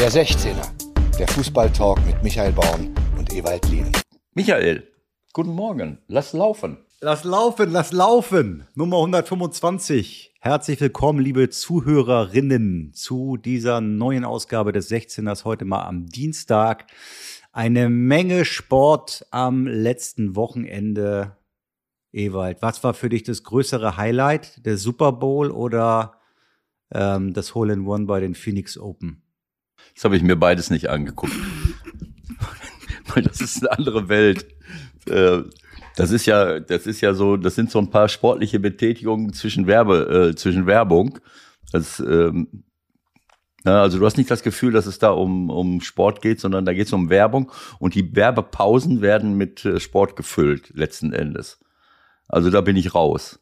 Der 16er, der Fußballtalk mit Michael Baum und Ewald Lien. Michael, guten Morgen. Lass laufen. Lass laufen, lass laufen. Nummer 125. Herzlich willkommen, liebe Zuhörerinnen, zu dieser neuen Ausgabe des 16ers heute mal am Dienstag. Eine Menge Sport am letzten Wochenende. Ewald, was war für dich das größere Highlight? Der Super Bowl oder ähm, das Hole in One bei den Phoenix Open? Das habe ich mir beides nicht angeguckt. Weil das ist eine andere Welt. Äh, das ist ja, das ist ja so, das sind so ein paar sportliche Betätigungen zwischen Werbe, äh, zwischen Werbung. Das, ähm, also du hast nicht das Gefühl, dass es da um, um Sport geht, sondern da geht es um Werbung und die Werbepausen werden mit äh, Sport gefüllt, letzten Endes. Also da bin ich raus.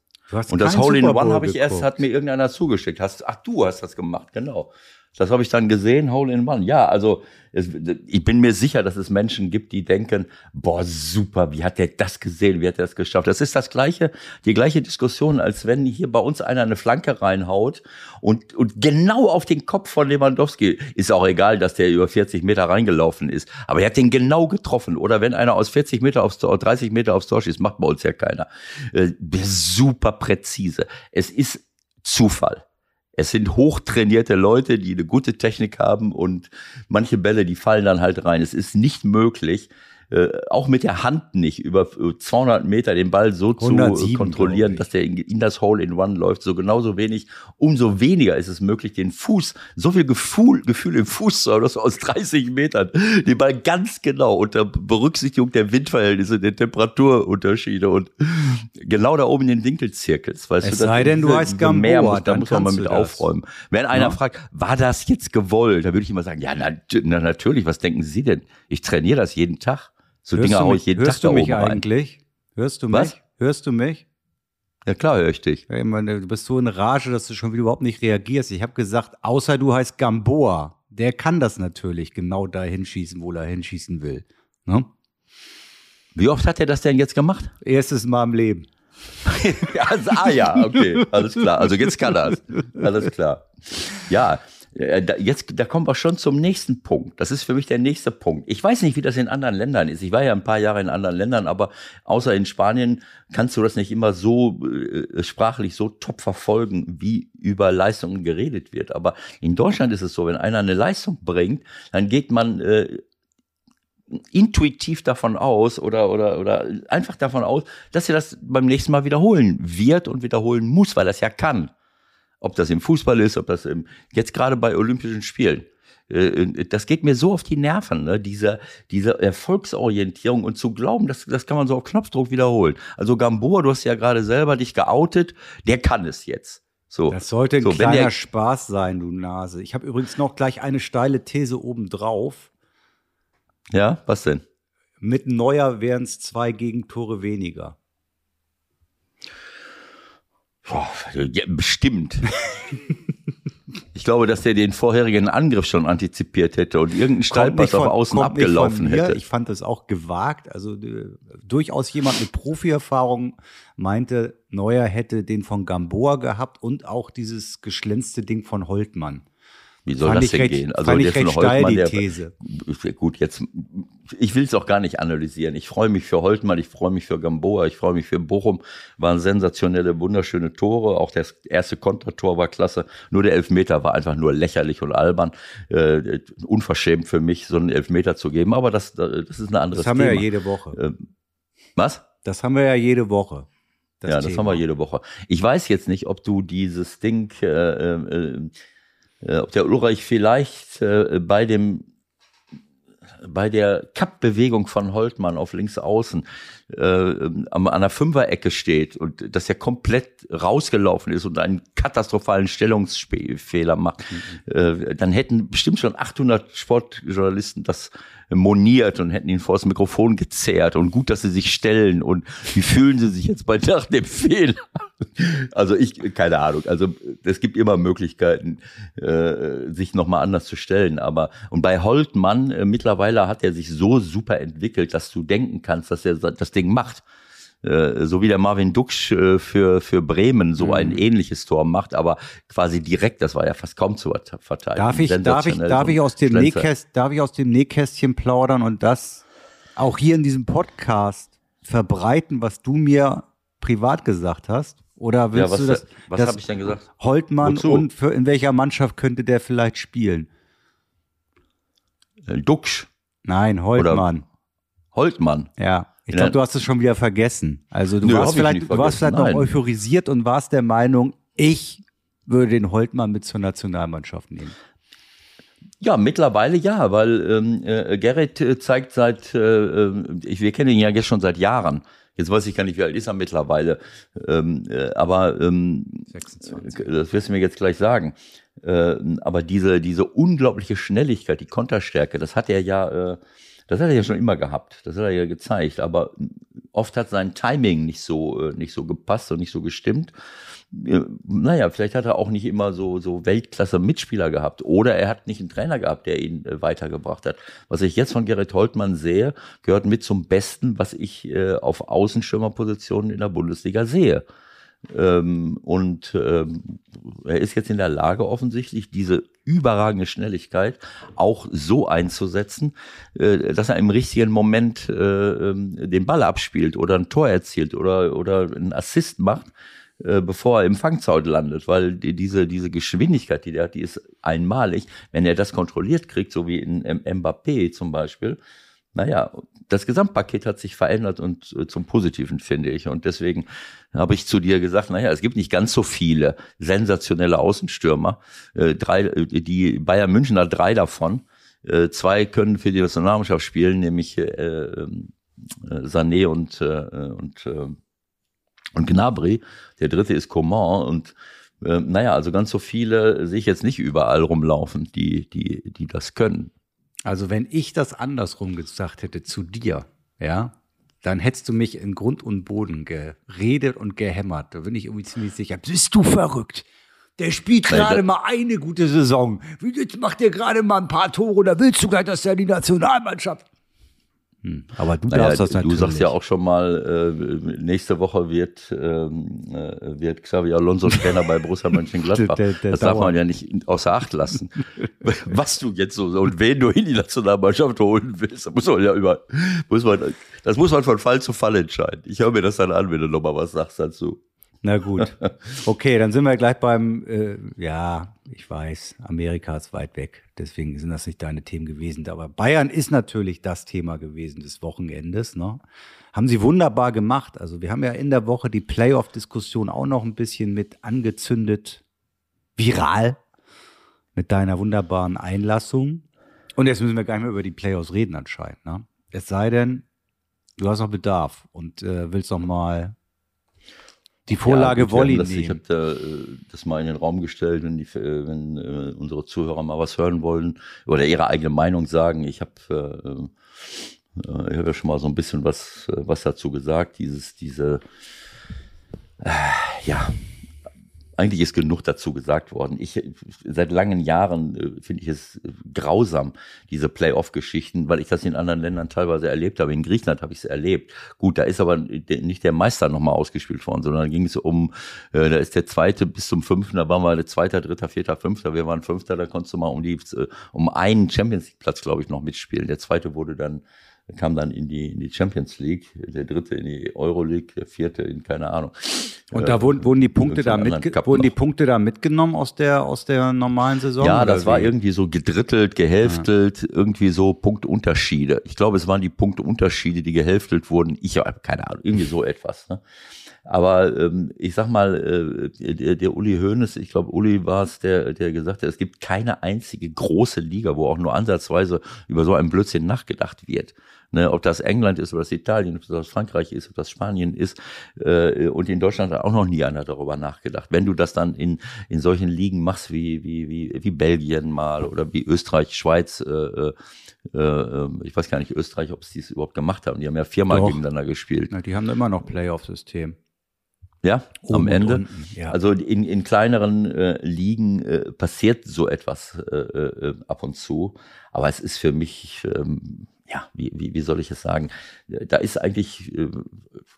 Und das Hole in One habe ich erst, hat mir irgendeiner zugeschickt. Hast, ach, du hast das gemacht, genau. Das habe ich dann gesehen, Hole in One. Ja, also es, ich bin mir sicher, dass es Menschen gibt, die denken, boah, super, wie hat der das gesehen, wie hat der das geschafft? Das ist das gleiche, die gleiche Diskussion, als wenn hier bei uns einer eine Flanke reinhaut und, und genau auf den Kopf von Lewandowski, ist auch egal, dass der über 40 Meter reingelaufen ist, aber er hat den genau getroffen. Oder wenn einer aus 40 Meter aufs Tor, 30 Meter aufs Tor schießt, macht bei uns ja keiner. Äh, super präzise. Es ist Zufall. Es sind hochtrainierte Leute, die eine gute Technik haben und manche Bälle, die fallen dann halt rein. Es ist nicht möglich, äh, auch mit der Hand nicht über 200 Meter den Ball so 107, zu kontrollieren, dass der in, in, das Hole in One läuft. So genauso wenig, umso weniger ist es möglich, den Fuß, so viel Gefühl, Gefühl im Fuß zu haben, dass du aus 30 Metern den Ball ganz genau unter Berücksichtigung der Windverhältnisse, der Temperaturunterschiede und genau da oben in den Winkel zirkelst. Weißt es du, sei denn, du heißt Gamboa, muss, da muss man mal mit aufräumen. Wenn einer ja. fragt, war das jetzt gewollt, da würde ich immer sagen, ja, na, na, natürlich, was denken Sie denn? Ich trainiere das jeden Tag. So hörst Dinger haue ich jeden hörst Tag du mich eigentlich? Rein. Hörst du mich? Was? Hörst du mich? Ja klar höre ich dich. Ich meine, du bist so in Rage, dass du schon wieder überhaupt nicht reagierst. Ich habe gesagt, außer du heißt Gamboa. Der kann das natürlich genau da hinschießen, wo er hinschießen will. Ne? Wie oft hat er das denn jetzt gemacht? Erstes Mal im Leben. also, ah ja, okay, alles klar. Also jetzt kann er es. Alles klar. Ja, jetzt, da kommen wir schon zum nächsten Punkt. Das ist für mich der nächste Punkt. Ich weiß nicht, wie das in anderen Ländern ist. Ich war ja ein paar Jahre in anderen Ländern, aber außer in Spanien kannst du das nicht immer so äh, sprachlich so top verfolgen, wie über Leistungen geredet wird. Aber in Deutschland ist es so, wenn einer eine Leistung bringt, dann geht man äh, intuitiv davon aus oder, oder, oder einfach davon aus, dass er das beim nächsten Mal wiederholen wird und wiederholen muss, weil er es ja kann. Ob das im Fußball ist, ob das im, jetzt gerade bei Olympischen Spielen. Äh, äh, das geht mir so auf die Nerven, ne? diese, diese Erfolgsorientierung und zu glauben, das, das kann man so auf Knopfdruck wiederholen. Also Gamboa, du hast ja gerade selber dich geoutet, der kann es jetzt. So. Das sollte ein so, kleiner der, Spaß sein, du Nase. Ich habe übrigens noch gleich eine steile These obendrauf. Ja, was denn? Mit Neuer wären es zwei Gegentore weniger. Boah, ja, bestimmt. ich glaube, dass der den vorherigen Angriff schon antizipiert hätte und irgendein Steilpass auf Außen abgelaufen hätte. Ich fand das auch gewagt. Also äh, durchaus jemand mit Profierfahrung meinte, Neuer hätte den von Gamboa gehabt und auch dieses geschlänzte Ding von Holtmann. Wie soll fand das denn recht, gehen? Also fand ich recht steil, die These. Der, gut, jetzt, ich will es auch gar nicht analysieren. Ich freue mich für Holtmann, ich freue mich für Gamboa, ich freue mich für Bochum. Waren sensationelle, wunderschöne Tore. Auch das erste Kontertor war klasse. Nur der Elfmeter war einfach nur lächerlich und albern. Äh, unverschämt für mich, so einen Elfmeter zu geben. Aber das, das ist eine andere Das haben Thema. wir ja jede Woche. Ähm, was? Das haben wir ja jede Woche. Das ja, das Thema. haben wir jede Woche. Ich weiß jetzt nicht, ob du dieses Ding äh, äh, äh, ob der Ulreich vielleicht äh, bei dem bei der Kappbewegung von Holtmann auf links außen äh, an der Fünferecke steht und dass er komplett rausgelaufen ist und einen katastrophalen Stellungsfehler macht, mhm. äh, dann hätten bestimmt schon 800 Sportjournalisten das moniert und hätten ihn vor das Mikrofon gezerrt und gut, dass sie sich stellen und wie fühlen sie sich jetzt bei nach dem Fehler? Also ich, keine Ahnung, also es gibt immer Möglichkeiten, äh, sich nochmal anders zu stellen, aber und bei Holtmann, äh, mittlerweile hat er sich so super entwickelt, dass du denken kannst, dass er das Ding macht. Äh, so wie der Marvin Duksch äh, für, für Bremen so ein mhm. ähnliches Tor macht, aber quasi direkt, das war ja fast kaum zu verteidigen. Darf ich, darf ich, darf ich, aus dem Nähkäst, darf ich aus dem Nähkästchen plaudern und das auch hier in diesem Podcast verbreiten, was du mir privat gesagt hast? Oder willst ja, was, du das? Was habe ich denn gesagt? Holtmann Wozu? und für, in welcher Mannschaft könnte der vielleicht spielen? Äh, Duxch. Nein, Holtmann. Oder Holtmann. Ja. Ich glaube, du hast es schon wieder vergessen. Also du Nö, warst vielleicht, du warst vielleicht noch euphorisiert und warst der Meinung, ich würde den Holtmann mit zur Nationalmannschaft nehmen. Ja, mittlerweile ja, weil ähm, äh, Gerrit äh, zeigt seit, äh, äh, ich, wir kennen ihn ja jetzt schon seit Jahren. Jetzt weiß ich gar nicht, wie alt ist er mittlerweile. Ähm, äh, aber ähm, 26. das wirst du mir jetzt gleich sagen. Äh, aber diese, diese unglaubliche Schnelligkeit, die Konterstärke, das hat er ja, äh, das hat er ja schon immer gehabt. Das hat er ja gezeigt. Aber oft hat sein Timing nicht so, äh, nicht so gepasst und nicht so gestimmt naja, vielleicht hat er auch nicht immer so, so Weltklasse-Mitspieler gehabt oder er hat nicht einen Trainer gehabt, der ihn äh, weitergebracht hat. Was ich jetzt von Gerrit Holtmann sehe, gehört mit zum Besten, was ich äh, auf Außenschirmerpositionen in der Bundesliga sehe. Ähm, und ähm, er ist jetzt in der Lage, offensichtlich diese überragende Schnelligkeit auch so einzusetzen, äh, dass er im richtigen Moment äh, ähm, den Ball abspielt oder ein Tor erzielt oder, oder einen Assist macht äh, bevor er im Fangzaun landet, weil die, diese, diese Geschwindigkeit, die der hat, die ist einmalig. Wenn er das kontrolliert kriegt, so wie in Mbappé zum Beispiel, naja, das Gesamtpaket hat sich verändert und äh, zum Positiven, finde ich. Und deswegen habe ich zu dir gesagt, naja, es gibt nicht ganz so viele sensationelle Außenstürmer. Äh, drei, äh, die Bayern München hat drei davon. Zwei können für die Nationalmannschaft spielen, nämlich äh, äh, Sané und, und und Gnabry. Der dritte ist Coman und naja, also ganz so viele sehe ich jetzt nicht überall rumlaufen, die, die, die das können. Also wenn ich das andersrum gesagt hätte zu dir, ja, dann hättest du mich in Grund und Boden geredet und gehämmert. Da bin ich irgendwie ziemlich sicher. Bist du verrückt? Der spielt gerade mal eine gute Saison. Jetzt macht er gerade mal ein paar Tore oder willst du gleich, dass er die Nationalmannschaft. Aber du naja, darfst das natürlich. Du sagst ja auch schon mal, äh, nächste Woche wird, ähm, äh, wird Xavi Alonso Trainer bei Borussia Mönchengladbach. der, der das darf man ja nicht außer Acht lassen. Was du jetzt so und wen du in die Nationalmannschaft holen willst, das muss man ja über, muss man, das muss man von Fall zu Fall entscheiden. Ich höre mir das dann an, wenn du nochmal was sagst dazu. Na gut. Okay, dann sind wir gleich beim, äh, ja, ich weiß, Amerika ist weit weg. Deswegen sind das nicht deine Themen gewesen. Aber Bayern ist natürlich das Thema gewesen des Wochenendes. Ne? Haben sie wunderbar gemacht. Also wir haben ja in der Woche die Playoff-Diskussion auch noch ein bisschen mit angezündet. Viral. Mit deiner wunderbaren Einlassung. Und jetzt müssen wir gar nicht mehr über die Playoffs reden anscheinend. Ne? Es sei denn, du hast noch Bedarf und äh, willst noch mal die Vorlage ja, Wolli das, Ich habe da, äh, das mal in den Raum gestellt, wenn, die, äh, wenn äh, unsere Zuhörer mal was hören wollen oder ihre eigene Meinung sagen. Ich habe äh, äh, ich hab ja schon mal so ein bisschen was, was dazu gesagt. Dieses, diese, äh, ja, eigentlich ist genug dazu gesagt worden. Ich seit langen Jahren äh, finde ich es grausam diese Playoff-Geschichten, weil ich das in anderen Ländern teilweise erlebt habe. In Griechenland habe ich es erlebt. Gut, da ist aber nicht der Meister nochmal ausgespielt worden, sondern da ging es um, äh, da ist der zweite bis zum fünften, da waren wir der zweiter, dritter, vierter, fünfter, wir waren fünfter, da konntest du mal um die äh, um einen Champions League Platz, glaube ich, noch mitspielen. Der zweite wurde dann kam dann in die, in die Champions League, der dritte in die Euro League, der vierte in keine Ahnung. Und da wurden, wurden die Punkte da mit, wurden die Punkte da mitgenommen aus der, aus der normalen Saison? Ja, das war irgendwie so gedrittelt, gehälftelt, ja. irgendwie so Punktunterschiede. Ich glaube, es waren die Punktunterschiede, die gehälftelt wurden. Ich habe keine Ahnung, irgendwie so etwas. Ne? Aber ähm, ich sag mal, äh, der, der Uli Hoeneß, ich glaube, Uli war es, der, der gesagt hat, es gibt keine einzige große Liga, wo auch nur ansatzweise über so einen Blödsinn nachgedacht wird. Ne, ob das England ist, ob das Italien, ob das Frankreich ist, ob das Spanien ist. Äh, und in Deutschland hat auch noch nie einer darüber nachgedacht. Wenn du das dann in, in solchen Ligen machst wie, wie, wie, wie Belgien mal oder wie Österreich, Schweiz, äh, äh, äh ich weiß gar nicht, Österreich, ob sie es überhaupt gemacht haben. Die haben ja viermal Doch. gegeneinander gespielt. Na, die haben immer noch Playoff-System. Ja, Oben am Ende. Unten, ja. Also in, in kleineren äh, Ligen äh, passiert so etwas äh, äh, ab und zu. Aber es ist für mich, ähm, ja, wie, wie, wie soll ich es sagen? Da ist eigentlich, äh,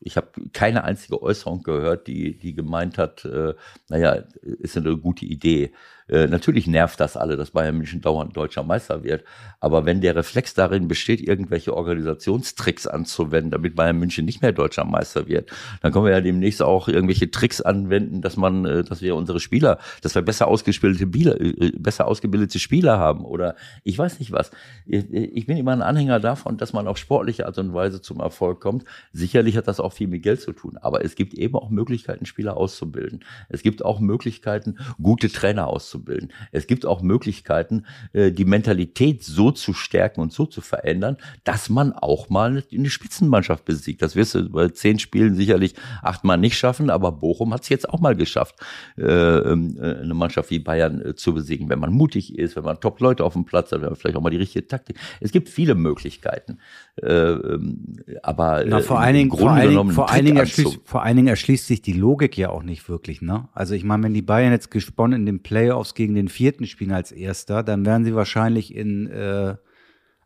ich habe keine einzige Äußerung gehört, die, die gemeint hat, äh, naja, ist eine gute Idee. Äh, natürlich nervt das alle, dass Bayern München dauernd deutscher Meister wird. Aber wenn der Reflex darin besteht, irgendwelche Organisationstricks anzuwenden, damit Bayern München nicht mehr deutscher Meister wird, dann können wir ja demnächst auch irgendwelche Tricks anwenden, dass man, äh, dass wir unsere Spieler, dass wir besser ausgebildete Spieler, äh, besser ausgebildete Spieler haben oder ich weiß nicht was. Ich bin immer ein Anhänger davon, dass man auf sportliche Art und Weise zum Erfolg kommt. Sicherlich hat das auch viel mit Geld zu tun, aber es gibt eben auch Möglichkeiten, Spieler auszubilden. Es gibt auch Möglichkeiten, gute Trainer auszubilden auszubilden. Es gibt auch Möglichkeiten, äh, die Mentalität so zu stärken und so zu verändern, dass man auch mal eine Spitzenmannschaft besiegt. Das wirst du bei zehn Spielen sicherlich achtmal nicht schaffen, aber Bochum hat es jetzt auch mal geschafft, äh, ähm, äh, eine Mannschaft wie Bayern zu besiegen, wenn man mutig ist, wenn man Top-Leute auf dem Platz hat, wenn man vielleicht auch mal die richtige Taktik. Es gibt viele Möglichkeiten. Ähm, aber Na, vor allen Dingen, vor allen Dingen, vor allen Dingen, erschließt, vor allen Dingen erschließt sich die Logik ja auch nicht wirklich. Ne? Also ich meine, wenn die Bayern jetzt gesponnen in den Playoffs Playoffs gegen den vierten spielen als Erster, dann werden sie wahrscheinlich in äh,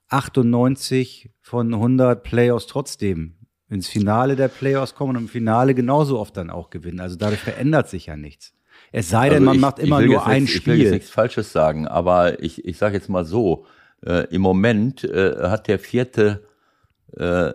98 von 100 Playoffs trotzdem ins Finale der Playoffs kommen und im Finale genauso oft dann auch gewinnen. Also dadurch verändert sich ja nichts. Es sei denn, also man ich, macht immer nur ein nichts, Spiel. Ich will jetzt nichts Falsches sagen, aber ich, ich sage jetzt mal so, äh, im Moment äh, hat der vierte äh,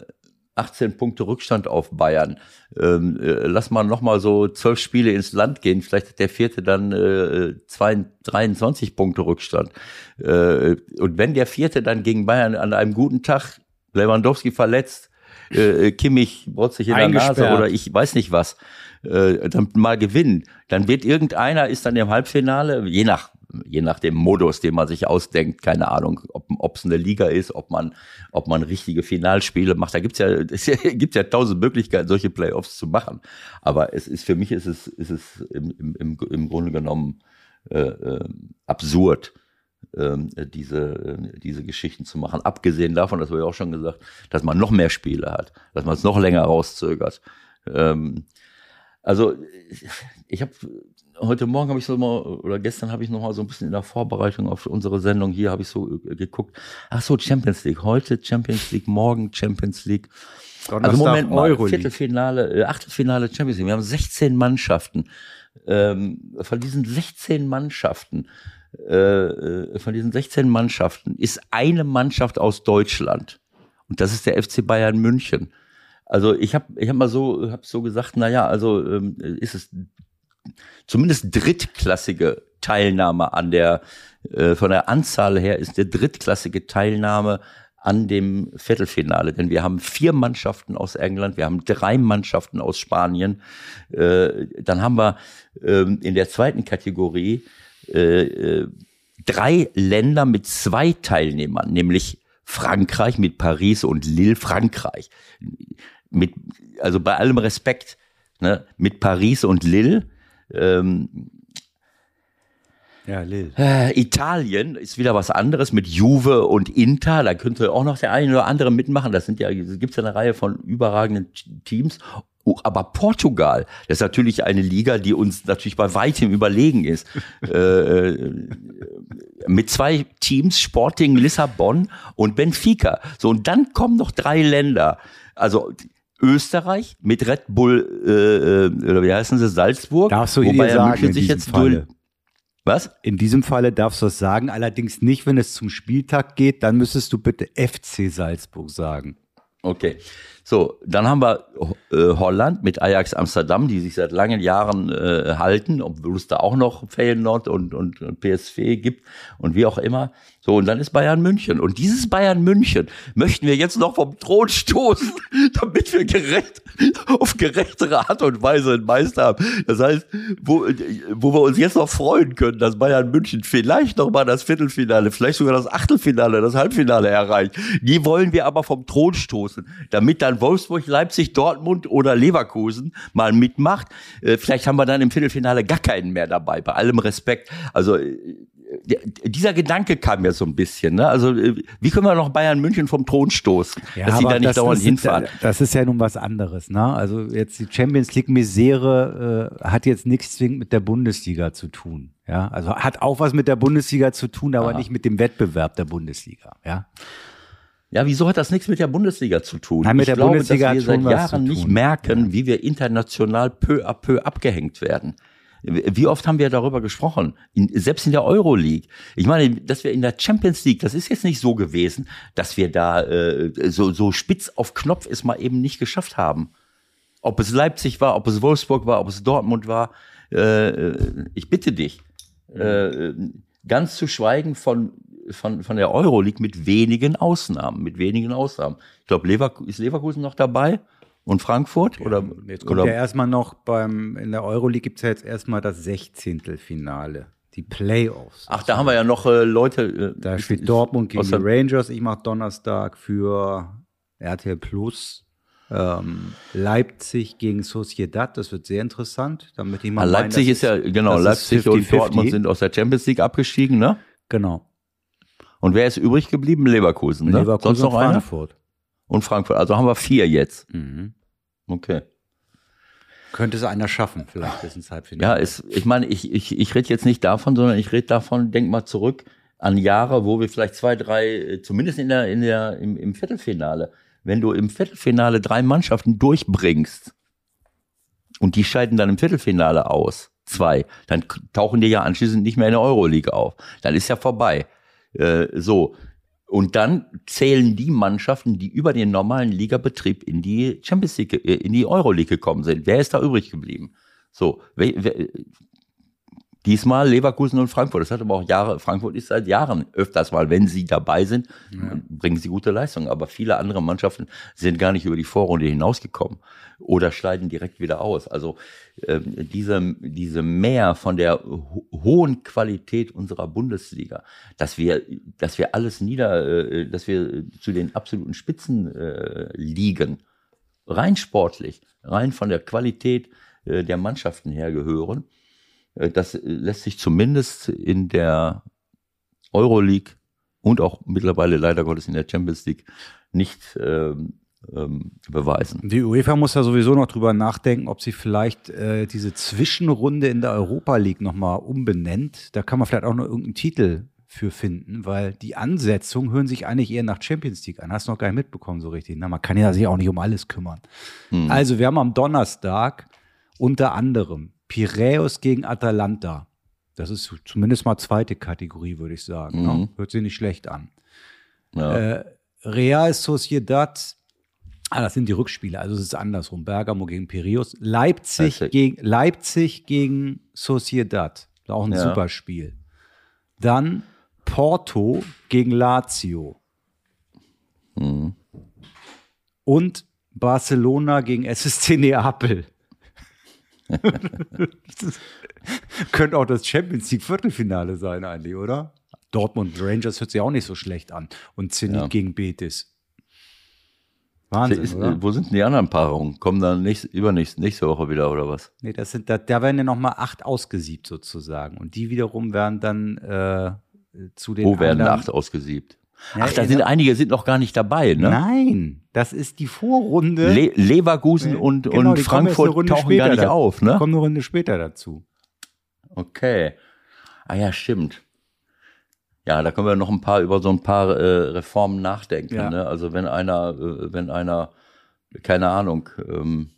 18 Punkte Rückstand auf Bayern. Ähm, äh, lass mal noch mal so zwölf Spiele ins Land gehen. Vielleicht hat der vierte dann äh, zwei, 23 Punkte Rückstand. Äh, und wenn der vierte dann gegen Bayern an einem guten Tag Lewandowski verletzt, äh, Kimmich brotzt sich in der Nase oder ich weiß nicht was, äh, dann mal gewinnen, dann wird irgendeiner ist dann im Halbfinale, je nach je nach dem Modus, den man sich ausdenkt, keine Ahnung, ob es eine Liga ist, ob man, ob man richtige Finalspiele macht. Da gibt's ja, es ja tausend Möglichkeiten, solche Playoffs zu machen. Aber es ist für mich ist es, ist es im, im, im Grunde genommen äh, äh, absurd, äh, diese, äh, diese Geschichten zu machen. Abgesehen davon, das wurde ja auch schon gesagt, dass man noch mehr Spiele hat, dass man es noch länger rauszögert. Ähm, also ich habe heute Morgen habe ich so mal, oder gestern habe ich noch mal so ein bisschen in der Vorbereitung auf unsere Sendung hier habe ich so äh, geguckt. Ach so, Champions League. Heute Champions League, morgen Champions League. Donnerstag also Moment mal, Euro Viertelfinale, äh, Achtelfinale Champions League. Wir haben 16 Mannschaften. Ähm, von diesen 16 Mannschaften, äh, äh von diesen 16 Mannschaften ist eine Mannschaft aus Deutschland. Und das ist der FC Bayern München. Also ich habe ich hab mal so, hab so gesagt, naja, also ähm, ist es zumindest drittklassige Teilnahme an der, äh, von der Anzahl her ist der drittklassige Teilnahme an dem Viertelfinale, denn wir haben vier Mannschaften aus England, wir haben drei Mannschaften aus Spanien, äh, dann haben wir äh, in der zweiten Kategorie äh, äh, drei Länder mit zwei Teilnehmern, nämlich Frankreich mit Paris und Lille, Frankreich. Mit, also bei allem Respekt, ne, mit Paris und Lille ähm, ja, Lille. Äh, Italien ist wieder was anderes mit Juve und Inter. Da könnte auch noch der eine oder andere mitmachen. Das sind ja, gibt ja eine Reihe von überragenden Teams. Oh, aber Portugal, das ist natürlich eine Liga, die uns natürlich bei weitem überlegen ist. äh, äh, mit zwei Teams, Sporting Lissabon und Benfica. So, und dann kommen noch drei Länder. Also Österreich mit Red Bull, äh, äh, oder wie heißen sie, Salzburg. Darfst du wobei sagen, München sich jetzt Falle. Was? In diesem Falle darfst du es sagen, allerdings nicht, wenn es zum Spieltag geht, dann müsstest du bitte FC Salzburg sagen. Okay. So, dann haben wir äh, Holland mit Ajax Amsterdam, die sich seit langen Jahren äh, halten, obwohl es da auch noch Feyenoord und, und, und PSV gibt und wie auch immer. So, und dann ist Bayern München. Und dieses Bayern München möchten wir jetzt noch vom Thron stoßen, damit wir gerecht, auf gerechtere Art und Weise einen Meister haben. Das heißt, wo, wo wir uns jetzt noch freuen können, dass Bayern München vielleicht noch mal das Viertelfinale, vielleicht sogar das Achtelfinale, das Halbfinale erreicht. Die wollen wir aber vom Thron stoßen, damit dann Wolfsburg, Leipzig, Dortmund oder Leverkusen mal mitmacht. Äh, vielleicht haben wir dann im Viertelfinale gar keinen mehr dabei, bei allem Respekt. Also äh, dieser Gedanke kam ja so ein bisschen. Ne? Also äh, wie können wir noch Bayern München vom Thron stoßen, ja, dass sie da nicht dauernd hinfahren? Das ist ja nun was anderes. Ne? Also jetzt die Champions League Misere äh, hat jetzt nichts zwingend mit der Bundesliga zu tun. Ja, also hat auch was mit der Bundesliga zu tun, aber Aha. nicht mit dem Wettbewerb der Bundesliga. Ja. Ja, wieso hat das nichts mit der Bundesliga zu tun? Nein, mit ich der glaube, Bundesliga dass wir seit Jahren nicht merken, wie wir international peu à peu abgehängt werden. Wie oft haben wir darüber gesprochen? In, selbst in der Euroleague. Ich meine, dass wir in der Champions League, das ist jetzt nicht so gewesen, dass wir da äh, so, so spitz auf Knopf es mal eben nicht geschafft haben. Ob es Leipzig war, ob es Wolfsburg war, ob es Dortmund war. Äh, ich bitte dich, äh, ganz zu schweigen von, von, von der Euroleague mit wenigen Ausnahmen, mit wenigen Ausnahmen. Ich glaube, Leverkusen, ist Leverkusen noch dabei? Und Frankfurt? oder, Jetzt kommt oder ja erstmal noch beim, in der Euroleague gibt es ja jetzt erstmal das Sechzehntelfinale, die Playoffs. Ach, da haben wir ja noch äh, Leute. Äh, Da spielt Dortmund gegen die Rangers. Ich mache Donnerstag für RTL Plus. Ähm, Leipzig gegen Sociedad, das wird sehr interessant. Damit ich mal Ah, meinen, Leipzig das ist ja, genau, Leipzig ist und 50-50. Dortmund sind aus der Champions League abgestiegen, ne? Genau. Und wer ist übrig geblieben? Leverkusen, ne? Leverkusen Sonst noch und einer? Frankfurt. Und Frankfurt. Also haben wir vier jetzt. Mhm. Okay. Könnte es einer schaffen, vielleicht bis ins Halbfinale. Ja, ist, ich meine, ich, ich, ich rede jetzt nicht davon, sondern ich rede davon, denk mal zurück an Jahre, wo wir vielleicht zwei, drei, äh, zumindest in der, in der, im, im Viertelfinale, wenn du im Viertelfinale drei Mannschaften durchbringst und die scheiden dann im Viertelfinale aus, zwei, dann tauchen die ja anschließend nicht mehr in der Euroleague auf. Dann ist ja vorbei. Äh, so. Und dann zählen die Mannschaften, die über den normalen Ligabetrieb in die Champions League, äh, in die Euroleague gekommen sind. Wer ist da übrig geblieben? So, wer, wer, diesmal Leverkusen und Frankfurt. Das hat aber auch Jahre, Frankfurt ist seit Jahren öfters mal, wenn sie dabei sind, bringen sie gute Leistungen. Aber viele andere Mannschaften sind gar nicht über die Vorrunde hinausgekommen oder schneiden direkt wieder aus. Also ähm, diese, diese Mehr von der ho hohen Qualität unserer Bundesliga, dass wir, dass wir alles nieder, äh, dass wir zu den absoluten Spitzen äh, liegen, rein sportlich, rein von der Qualität äh, der Mannschaften her gehören. Äh, das lässt sich zumindest in der Euroleague und auch mittlerweile leider Gottes in der Champions League nicht ähm, ähm, beweisen. Die UEFA muss ja sowieso noch drüber nachdenken, ob sie vielleicht äh, diese Zwischenrunde in der Europa League nochmal umbenennt. Da kann man vielleicht auch noch irgendeinen Titel für finden, weil die Ansetzungen hören sich eigentlich eher nach Champions League an. Hast du noch gar nicht mitbekommen so richtig. Na, man kann ja sich auch nicht um alles kümmern. Also wir haben am Donnerstag unter anderem Piräus gegen Atalanta. Das ist zumindest mal zweite Kategorie, würde ich sagen. Ne? Hört sich nicht schlecht an. Ja. Äh, Real Sociedad, ah, das sind die Rückspiele, also es ist andersrum. Bergamo gegen Piraeus. Leipzig, Leipzig. gegen, Leipzig gegen Sociedad. Auch ein Ja. super Spiel. Dann Porto gegen Lazio. Mhm. Und Barcelona gegen SSC Neapel. könnte auch das Champions League Viertelfinale sein eigentlich, oder? Dortmund Rangers hört sich auch nicht so schlecht an. Und Zenit Ja. gegen Betis. Wahnsinn, Ist, wo sind denn die anderen Paarungen? Kommen dann nächst, übernächst, nächste Woche wieder oder was? Nee, das sind, da, da werden ja noch mal acht ausgesiebt sozusagen. Und die wiederum werden dann äh, zu den Wo werden anderen- acht ausgesiebt? Ja, Ach, da sind einige sind noch gar nicht dabei, ne? Nein, das ist die Vorrunde. Le Leverkusen und, Genau, und Frankfurt tauchen gar nicht da- auf, ne? kommen eine Runde später dazu. Okay. Ah ja, stimmt. Ja, da können wir noch ein paar über so ein paar äh, Reformen nachdenken. Ja. Ne? Also wenn einer, äh, wenn einer, keine Ahnung, ähm,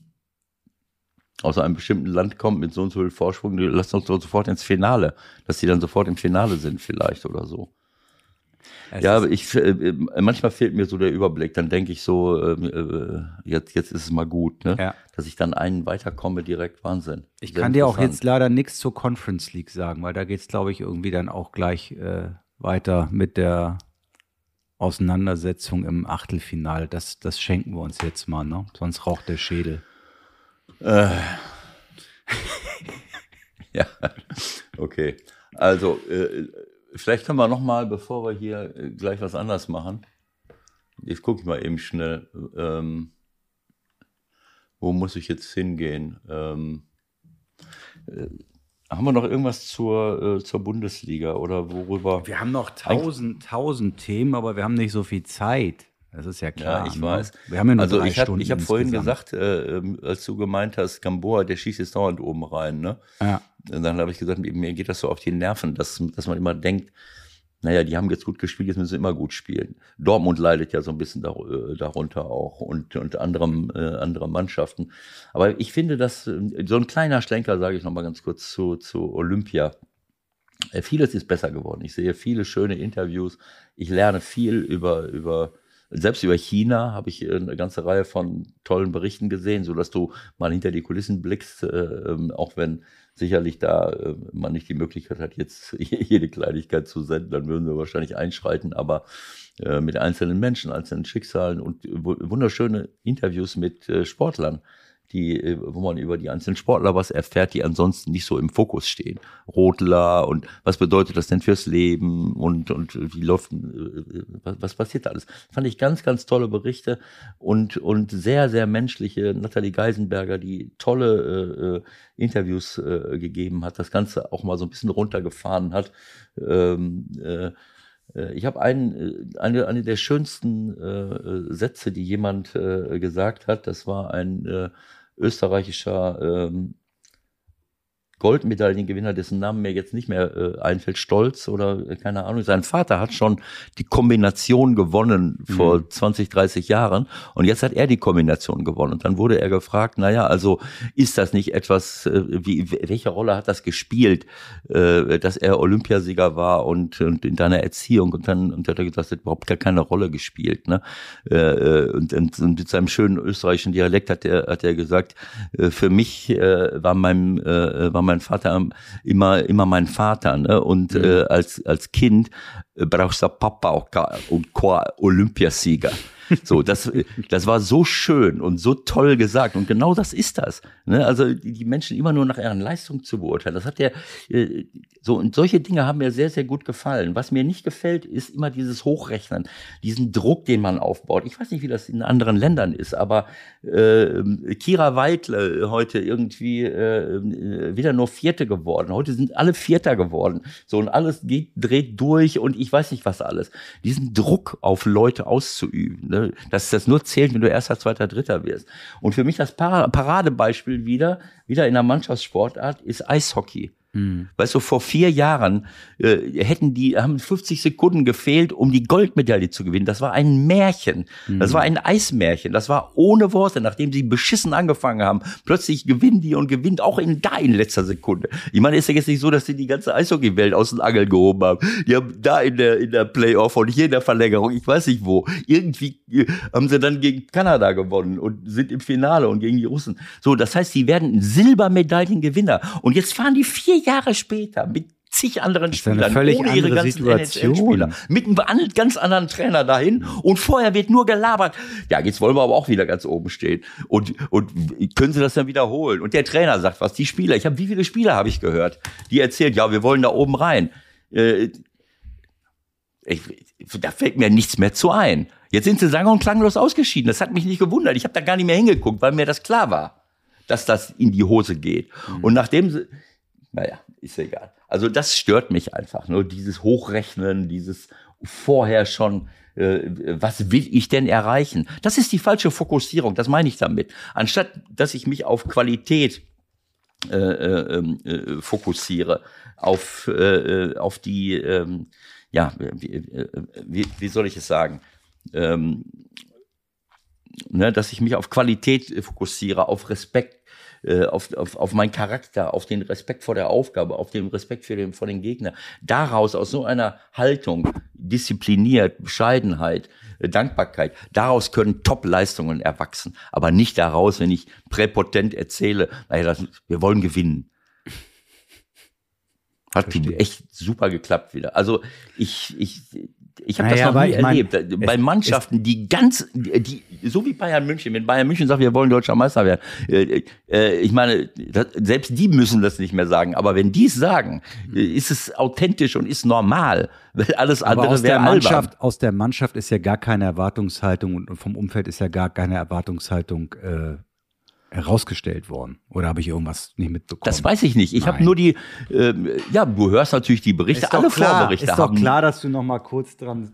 aus einem bestimmten Land kommt mit so und so viel Vorsprung, lassen uns doch sofort ins Finale, dass die dann sofort im Finale sind vielleicht oder so. Es ja, ich, äh, manchmal fehlt mir so der Überblick. Dann denke ich so, ähm, äh, jetzt, jetzt ist es mal gut, ne? Ja. dass ich dann einen weiterkomme, direkt Wahnsinn. Ich Sehr kann dir auch jetzt leider nichts zur Conference League sagen, weil da geht es, glaube ich, irgendwie dann auch gleich äh, weiter mit der Auseinandersetzung im Achtelfinale. Das, das schenken wir uns jetzt mal, ne? Sonst raucht der Schädel. Ja, okay. Also, äh, vielleicht können wir noch mal, bevor wir hier äh, gleich was anderes machen, jetzt gucke ich mal eben schnell, ähm, wo muss ich jetzt hingehen? Ähm, äh, haben wir noch irgendwas zur, äh, zur Bundesliga oder worüber? Wir haben noch tausend, tausend Themen, aber wir haben nicht so viel Zeit. Das ist ja klar. Ja, ich ne? weiß. Wir haben ja nur also drei ich habe Stunden ich hab vorhin gesagt, äh, ähm, als du gemeint hast, Gamboa, der schießt jetzt dauernd oben rein, ne? Ja. Dann habe ich gesagt, mir geht das so auf die Nerven, dass, dass man immer denkt, naja, die haben jetzt gut gespielt, jetzt müssen sie immer gut spielen. Dortmund leidet ja so ein bisschen äh, darunter auch und, und anderem, äh, andere Mannschaften. Aber ich finde, dass äh, so ein kleiner Schlenker, sage ich nochmal ganz kurz zu, zu Olympia, äh, vieles ist besser geworden. Ich sehe viele schöne Interviews. Ich lerne viel über, über selbst über China habe ich eine ganze Reihe von tollen Berichten gesehen, so dass du mal hinter die Kulissen blickst, äh, ähm, auch wenn sicherlich da äh, man nicht die Möglichkeit hat, jetzt jede Kleinigkeit zu senden, dann würden wir wahrscheinlich einschreiten, aber äh, mit einzelnen Menschen, einzelnen Schicksalen und wunderschöne Interviews mit äh, Sportlern die, äh, wo man über die einzelnen Sportler was erfährt, die ansonsten nicht so im Fokus stehen. Rotler und was bedeutet das denn fürs Leben und, und wie läuft, äh, was, was passiert da alles? Fand ich ganz, ganz tolle Berichte und, und sehr, sehr menschliche Nathalie Geisenberger, die tolle äh, äh Interviews äh, gegeben hat, das Ganze auch mal so ein bisschen runtergefahren hat. Ähm, äh, ich habe einen, eine, eine der schönsten äh, Sätze, die jemand äh, gesagt hat. Das war ein äh, österreichischer ähm, Goldmedaillengewinner, dessen Namen mir jetzt nicht mehr äh, einfällt, Stolz oder äh, keine Ahnung. Sein Vater hat schon die Kombination gewonnen vor mhm. 20, 30 Jahren und jetzt hat er die Kombination gewonnen. Und dann wurde er gefragt, naja, also ist das nicht etwas, äh, wie, welche Rolle hat das gespielt, äh, dass er Olympiasieger war und, und in deiner Erziehung und dann und hat er gesagt, das hat überhaupt gar keine Rolle gespielt. Ne? Äh, äh und, und, und mit seinem schönen österreichischen Dialekt hat er, hat er gesagt, äh, für mich äh, war mein, äh, war mein mein Vater immer, immer mein Vater. Ne? Und mhm. äh, als, als Kind äh, brauchst du Papa auch und Olympiasieger. So, das, das war so schön und so toll gesagt. Und genau das ist das. Ne? Also die Menschen immer nur nach ihren Leistungen zu beurteilen. Das hat ja äh, so und solche Dinge haben mir sehr, sehr gut gefallen. Was mir nicht gefällt, ist immer dieses Hochrechnen, diesen Druck, den man aufbaut. Ich weiß nicht, wie das in anderen Ländern ist, aber äh, Kira Weidle heute irgendwie äh, wieder nur Vierte geworden. Heute sind alle Vierter geworden. So und alles geht, dreht durch und ich weiß nicht was alles. Diesen Druck auf Leute auszuüben. Ne? Dass das nur zählt, wenn du erster, zweiter, dritter wirst. Und für mich das Paradebeispiel wieder, wieder in der Mannschaftssportart ist Eishockey. Mhm. Weißt du, vor vier Jahren äh, hätten die, haben 50 Sekunden gefehlt, um die Goldmedaille zu gewinnen. Das war ein Märchen. Mhm. Das war ein Eismärchen. Das war ohne Worte, nachdem sie beschissen angefangen haben. Plötzlich gewinnen die und gewinnt auch in da in letzter Sekunde. Ich meine, ist ja jetzt nicht so, dass sie die ganze Eishockey-Welt aus den Angeln gehoben haben. Die haben da in der, in der Playoff und hier in der Verlängerung, ich weiß nicht wo, irgendwie äh, haben sie dann gegen Kanada gewonnen und sind im Finale und gegen die Russen. So, das heißt, sie werden Silbermedaillengewinner. Und jetzt fahren die vier Jahre später mit zig anderen Spielern, ohne ihre ganzen Situation. mit einem ganz anderen Trainer dahin und vorher wird nur gelabert. Ja, jetzt wollen wir aber auch wieder ganz oben stehen und und können Sie das dann wiederholen? Und der Trainer sagt was, die Spieler, ich habe wie viele Spieler habe ich gehört, die erzählt, ja, wir wollen da oben rein. Äh, ich, da fällt mir nichts mehr zu ein. Jetzt sind sie sang- und klanglos ausgeschieden. Das hat mich nicht gewundert. Ich habe da gar nicht mehr hingeguckt, weil mir das klar war, dass das in die Hose geht. Mhm. Und nachdem sie, naja, ist egal. Also das stört mich einfach. Nur dieses Hochrechnen, dieses vorher schon, äh, was will ich denn erreichen? Das ist die falsche Fokussierung, das meine ich damit. Anstatt, dass ich mich auf Qualität äh, äh, ähm, äh, fokussiere, auf, äh, auf die, ähm, ja, wie, wie, wie soll ich es sagen? Ähm, ne, dass ich mich auf Qualität fokussiere, auf Respekt äh, auf, auf, auf meinen Charakter, auf den Respekt vor der Aufgabe, auf den Respekt für den, vor den Gegner. Daraus, aus so einer Haltung, diszipliniert, Bescheidenheit, äh, Dankbarkeit, daraus können Top-Leistungen erwachsen. Aber nicht daraus, wenn ich präpotent erzähle, naja, das, wir wollen gewinnen. Hat Verstehe. echt super geklappt wieder. Also ich, ich, ich habe naja, das noch nie erlebt. Mein, bei Mannschaften, die ganz, die, so wie Bayern München, wenn Bayern München sagt, wir wollen deutscher Meister werden, äh, äh, ich meine, das, selbst die müssen das nicht mehr sagen. Aber wenn die es sagen, äh, ist es authentisch und ist normal, weil alles andere aus wäre Mannschaft, Aus der Mannschaft ist ja gar keine Erwartungshaltung und vom Umfeld ist ja gar keine Erwartungshaltung äh, herausgestellt worden? Oder habe ich irgendwas nicht mitbekommen? Das weiß ich nicht. Ich habe nur die, äh, ja, du hörst natürlich die Berichte, ist alle klar, Vorberichte ist haben. Ist doch klar, dass du noch mal kurz dran,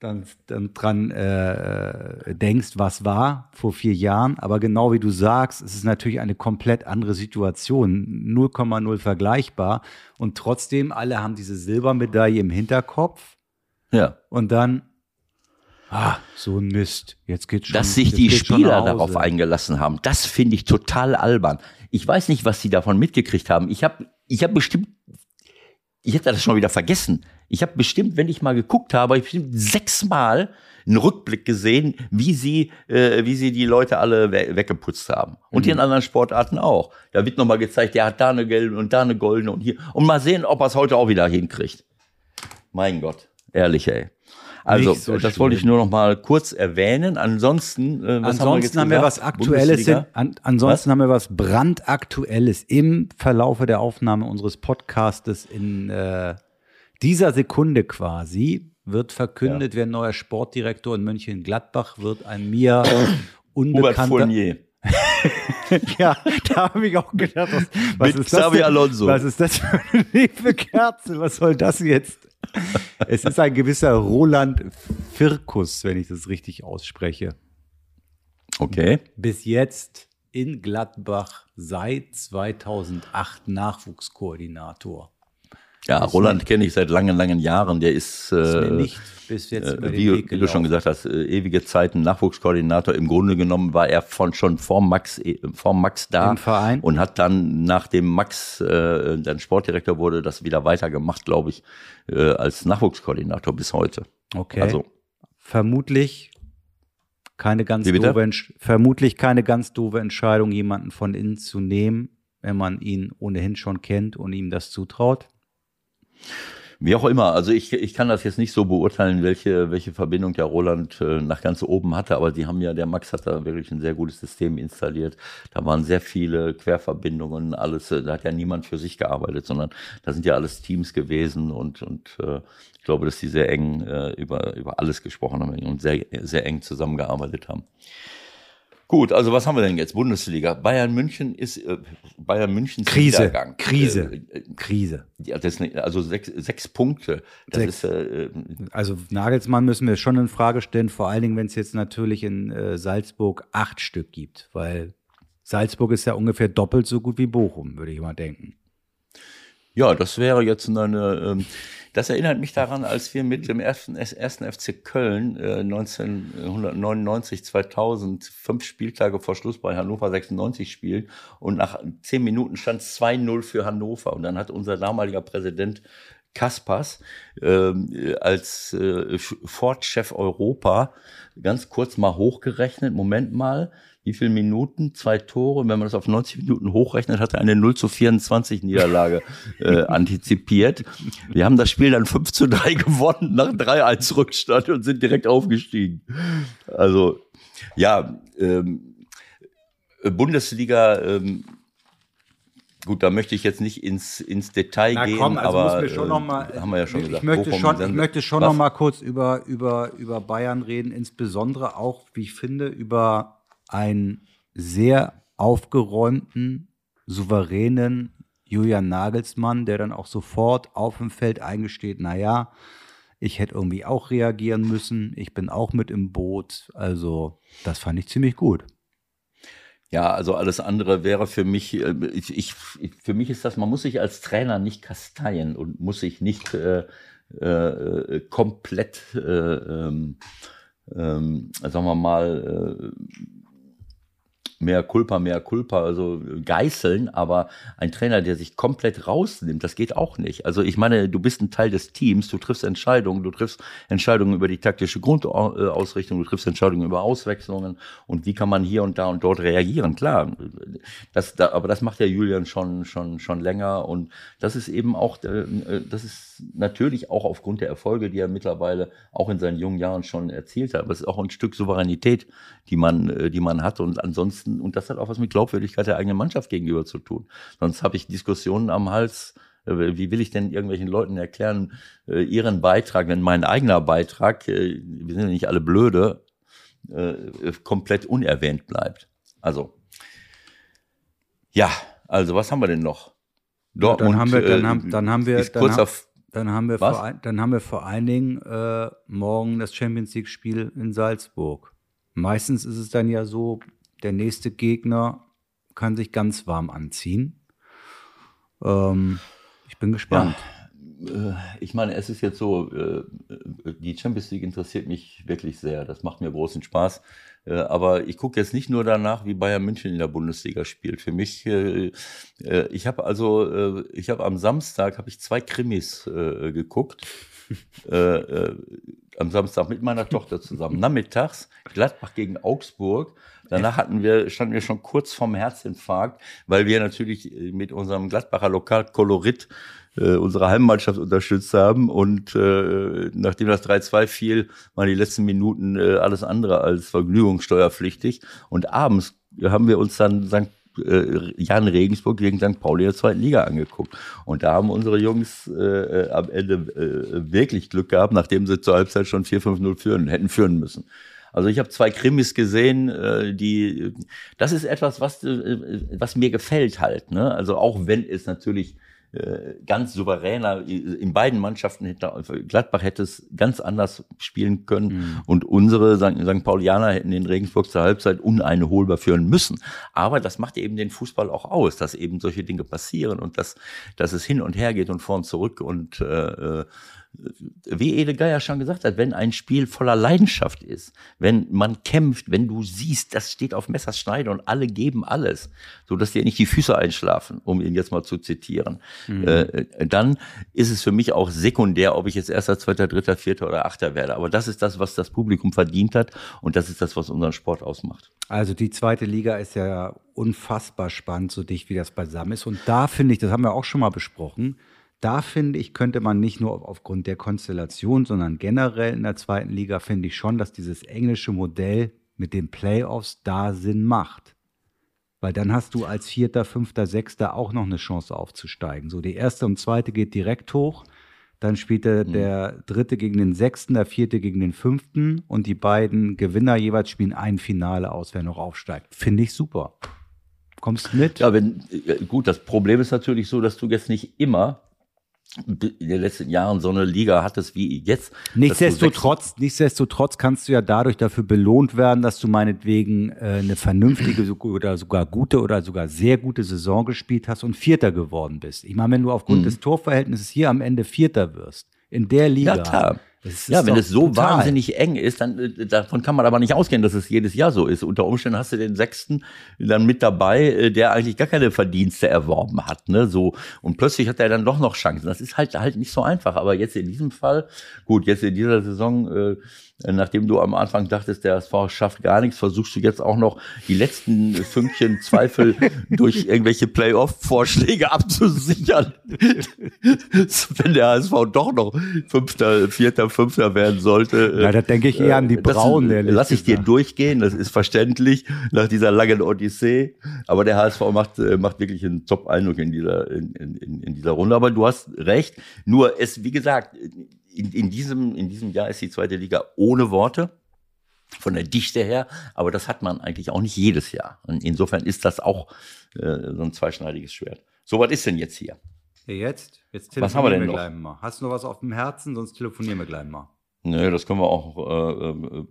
dann, dann dran äh, denkst, was war vor vier Jahren. Aber genau wie du sagst, es ist natürlich eine komplett andere Situation, 0,0 vergleichbar. Und trotzdem, alle haben diese Silbermedaille im Hinterkopf. Ja. Und dann, ah, so ein Mist. Jetzt geht's schon. Dass sich die Spieler darauf eingelassen haben, das finde ich total albern. Ich weiß nicht, was sie davon mitgekriegt haben. Ich habe ich hab bestimmt, ich hätte das schon wieder vergessen. Ich habe bestimmt, wenn ich mal geguckt habe, hab ich bestimmt sechsmal einen Rückblick gesehen, wie sie, äh, wie sie die Leute alle we weggeputzt haben. Und Mhm. in anderen Sportarten auch. Da wird nochmal gezeigt, der hat da eine gelbe und da eine goldene und hier. Und mal sehen, ob er es heute auch wieder hinkriegt. Mein Gott, ehrlich, ey. Also, so das wollte ich nur noch mal kurz erwähnen. Ansonsten, äh, was Ansonsten haben wir, jetzt was gesagt? Aktuelles. In, an, ansonsten haben wir was brandaktuelles im Verlaufe der Aufnahme unseres Podcastes in äh, dieser Sekunde quasi wird verkündet, wer neuer Sportdirektor in Mönchengladbach wird. Ein mir Hubert unbekannter. Fournier. Ja, da habe ich auch gedacht, was, was ist das? Xavi? Alonso. Was ist das für eine liebe Kerze? Was soll das jetzt? Es ist ein gewisser Roland Firkus, wenn ich das richtig ausspreche. Okay. Bis jetzt in Gladbach seit 2008 Nachwuchskoordinator. Ja, Roland kenne ich seit langen, langen Jahren. Der ist, Ist äh, nicht bis jetzt äh, wie, wie du schon gesagt hast, äh, ewige Zeiten Nachwuchskoordinator. Im Grunde genommen war er von schon vor Max, äh, vor Max da Im Verein? und hat dann, nachdem Max äh, dann Sportdirektor wurde, das wieder weitergemacht, glaube ich, äh, als Nachwuchskoordinator bis heute. Okay. Also vermutlich keine ganz doofe, vermutlich keine ganz doofe Entscheidung, jemanden von innen zu nehmen, wenn man ihn ohnehin schon kennt und ihm das zutraut. Wie auch immer, also ich, ich kann das jetzt nicht so beurteilen, welche, welche Verbindung der Roland äh, nach ganz oben hatte, aber die haben ja, der Max hat da wirklich ein sehr gutes System installiert. Da waren sehr viele Querverbindungen, alles, äh, da hat ja niemand für sich gearbeitet, sondern da sind ja alles Teams gewesen und, und äh, ich glaube, dass die sehr eng äh, über, über alles gesprochen haben und sehr, sehr eng zusammengearbeitet haben. Gut, also was haben wir denn jetzt? Bundesliga. Bayern München ist äh, Bayern München Krise, Niedergang. Krise, Äh, äh, Krise. ja, das also sechs, sechs Punkte. Das Sechs. ist äh, Also Nagelsmann müssen wir schon in Frage stellen, vor allen Dingen, wenn es jetzt natürlich in äh, Salzburg acht Stück gibt, weil Salzburg ist ja ungefähr doppelt so gut wie Bochum, würde ich mal denken. Ja, das wäre jetzt eine. Ähm, das erinnert mich daran, als wir mit dem ersten, ersten FC Köln äh, 1999, 2000, fünf Spieltage vor Schluss bei Hannover 96 spielen und nach zehn Minuten stand es 2-0 für Hannover und dann hat unser damaliger Präsident Kaspers ähm, äh, als äh, Ford-Chef Europa ganz kurz mal hochgerechnet, Moment mal, wie viele Minuten, zwei Tore, wenn man das auf 90 Minuten hochrechnet, hat er eine 0 zu 24 Niederlage äh, antizipiert. Wir haben das Spiel dann 5 zu 3 gewonnen nach 3-1 Rückstand und sind direkt aufgestiegen. Also, ja, ähm, Bundesliga, ähm, gut, da möchte ich jetzt nicht ins, ins Detail gehen, aber müssen wir schon äh, noch mal, haben wir ja schon ich gesagt. Möchte Bochum, schon, ich möchte schon was? noch mal kurz über, über, über Bayern reden, insbesondere auch, wie ich finde, über einen sehr aufgeräumten, souveränen Julian Nagelsmann, der dann auch sofort auf dem Feld eingesteht, naja, ich hätte irgendwie auch reagieren müssen, ich bin auch mit im Boot, also das fand ich ziemlich gut. Ja, also alles andere wäre für mich, äh, ich, ich, für mich ist das, man muss sich als Trainer nicht kasteien und muss sich nicht äh, äh, komplett, äh, ähm, ähm, sagen wir mal, äh, mehr Culpa, mehr Culpa, also geißeln, aber ein Trainer, der sich komplett rausnimmt, das geht auch nicht. Also ich meine, du bist ein Teil des Teams, du triffst Entscheidungen, du triffst Entscheidungen über die taktische Grundausrichtung, du triffst Entscheidungen über Auswechslungen und wie kann man hier und da und dort reagieren. Klar, das, da, aber das macht der Julian schon, schon, schon länger und das ist eben auch, äh, das ist natürlich auch aufgrund der Erfolge, die er mittlerweile auch in seinen jungen Jahren schon erzielt hat, aber es ist auch ein Stück Souveränität, die man, äh, die man hat und ansonsten und das hat auch was mit Glaubwürdigkeit der eigenen Mannschaft gegenüber zu tun. Sonst habe ich Diskussionen am Hals. äh, Wie will ich denn irgendwelchen Leuten erklären, äh, ihren Beitrag, wenn mein eigener Beitrag, äh, wir sind ja nicht alle blöde, komplett unerwähnt bleibt. Also, ja, also was haben wir denn noch? Ja, dann haben wir, dann haben, dann haben wir, ist dann, kurz haben, auf, dann haben wir, Was? vor, dann haben wir vor allen Dingen äh, morgen das Champions League Spiel in Salzburg. Meistens ist es dann ja so, der nächste Gegner kann sich ganz warm anziehen. Ähm, ich bin gespannt. Äh, ich meine, es ist jetzt so, äh, die Champions League interessiert mich wirklich sehr. Das macht mir großen Spaß. Äh, aber ich gucke jetzt nicht nur danach, wie Bayern München in der Bundesliga spielt. Für mich, ich habe also, ich habe am Samstag habe ich zwei Krimis geguckt. am Samstag mit meiner Tochter zusammen. Nachmittags Gladbach gegen Augsburg. Danach hatten wir, standen wir schon kurz vorm Herzinfarkt, weil wir natürlich mit unserem Gladbacher Lokalkolorit äh, unsere Heimmannschaft unterstützt haben. Und äh, nachdem das 3-2 fiel, waren die letzten Minuten äh, alles andere als vergnügungssteuerpflichtig. Und abends haben wir uns dann St äh, Jan Regensburg gegen St. Pauli der zweiten Liga angeguckt. Und da haben unsere Jungs äh, äh am Ende äh, wirklich Glück gehabt, nachdem sie zur Halbzeit schon 4-5-0 führen, hätten führen müssen. Also ich habe zwei Krimis gesehen, äh, die das ist etwas, was, äh, was mir gefällt halt. Ne? Also auch wenn es natürlich ganz souveräner. In beiden Mannschaften hinter Gladbach hätte es ganz anders spielen können mhm. und unsere St. St. Paulianer hätten den Regensburg zur Halbzeit uneinholbar führen müssen. Aber das macht eben den Fußball auch aus, dass eben solche Dinge passieren und dass, dass es hin und her geht und vor und zurück und äh, äh wie Ede Geier schon gesagt hat, wenn ein Spiel voller Leidenschaft ist, wenn man kämpft, wenn du siehst, das steht auf Messers Schneide und alle geben alles, so dass dir nicht die Füße einschlafen, um ihn jetzt mal zu zitieren, mhm. äh, dann ist es für mich auch sekundär, ob ich jetzt erster, zweiter, dritter, vierter oder achter werde. Aber das ist das, was das Publikum verdient hat und das ist das, was unseren Sport ausmacht. Also die zweite Liga ist ja unfassbar spannend, so dicht wie das beisammen ist. Und da finde ich, das haben wir auch schon mal besprochen, da finde ich, könnte man nicht nur aufgrund der Konstellation, sondern generell in der zweiten Liga finde ich schon, dass dieses englische Modell mit den Playoffs da Sinn macht. Weil dann hast du als Vierter, Fünfter, Sechster auch noch eine Chance aufzusteigen. So, die erste und zweite geht direkt hoch. Dann spielt der, mhm. der dritte gegen den sechsten, der vierte gegen den fünften und die beiden Gewinner jeweils spielen ein Finale aus, wer noch aufsteigt. Finde ich super. Kommst mit? Ja, wenn, äh, gut, das Problem ist natürlich so, dass du jetzt nicht immer in den letzten Jahren so eine Liga hattest wie jetzt. Nichtsdestotrotz, nichtsdestotrotz kannst du ja dadurch dafür belohnt werden, dass du meinetwegen äh, eine vernünftige oder sogar gute oder sogar sehr gute Saison gespielt hast und Vierter geworden bist. Ich meine, wenn du aufgrund mhm. des Torverhältnisses hier am Ende Vierter wirst, in der Liga, ja, ja, wenn es so total. wahnsinnig eng ist, dann äh, davon kann man aber nicht ausgehen, dass es jedes Jahr so ist. Unter Umständen hast du den Sechsten dann mit dabei, äh, der eigentlich gar keine Verdienste erworben hat, ne? So und plötzlich hat er dann doch noch Chancen. Das ist halt halt nicht so einfach. Aber jetzt in diesem Fall, gut, jetzt in dieser Saison. Äh, nachdem du am Anfang dachtest, der SV schafft gar nichts, versuchst du jetzt auch noch die letzten Fünkchen Zweifel durch irgendwelche Playoff-Vorschläge abzusichern. Wenn der HSV doch noch Fünfter, Vierter, Fünfter werden sollte. Ja, da denke ich eher an die Braun. Das, lass ich dir durchgehen, das ist verständlich nach dieser langen Odyssee. Aber der HSV macht, äh, macht wirklich einen Top-Eindruck in dieser, in, in, in dieser Runde. Aber du hast recht. Nur es, wie gesagt, in, in, diesem, in diesem Jahr ist die zweite Liga ohne Worte von der Dichte her, aber das hat man eigentlich auch nicht jedes Jahr. Und insofern ist das auch äh, so ein zweischneidiges Schwert. So, was ist denn jetzt hier? Jetzt? Jetzt telefonieren was haben wir, denn wir gleich mal. Hast du noch was auf dem Herzen? Sonst telefonieren wir gleich mal. Nö, das können wir auch äh, äh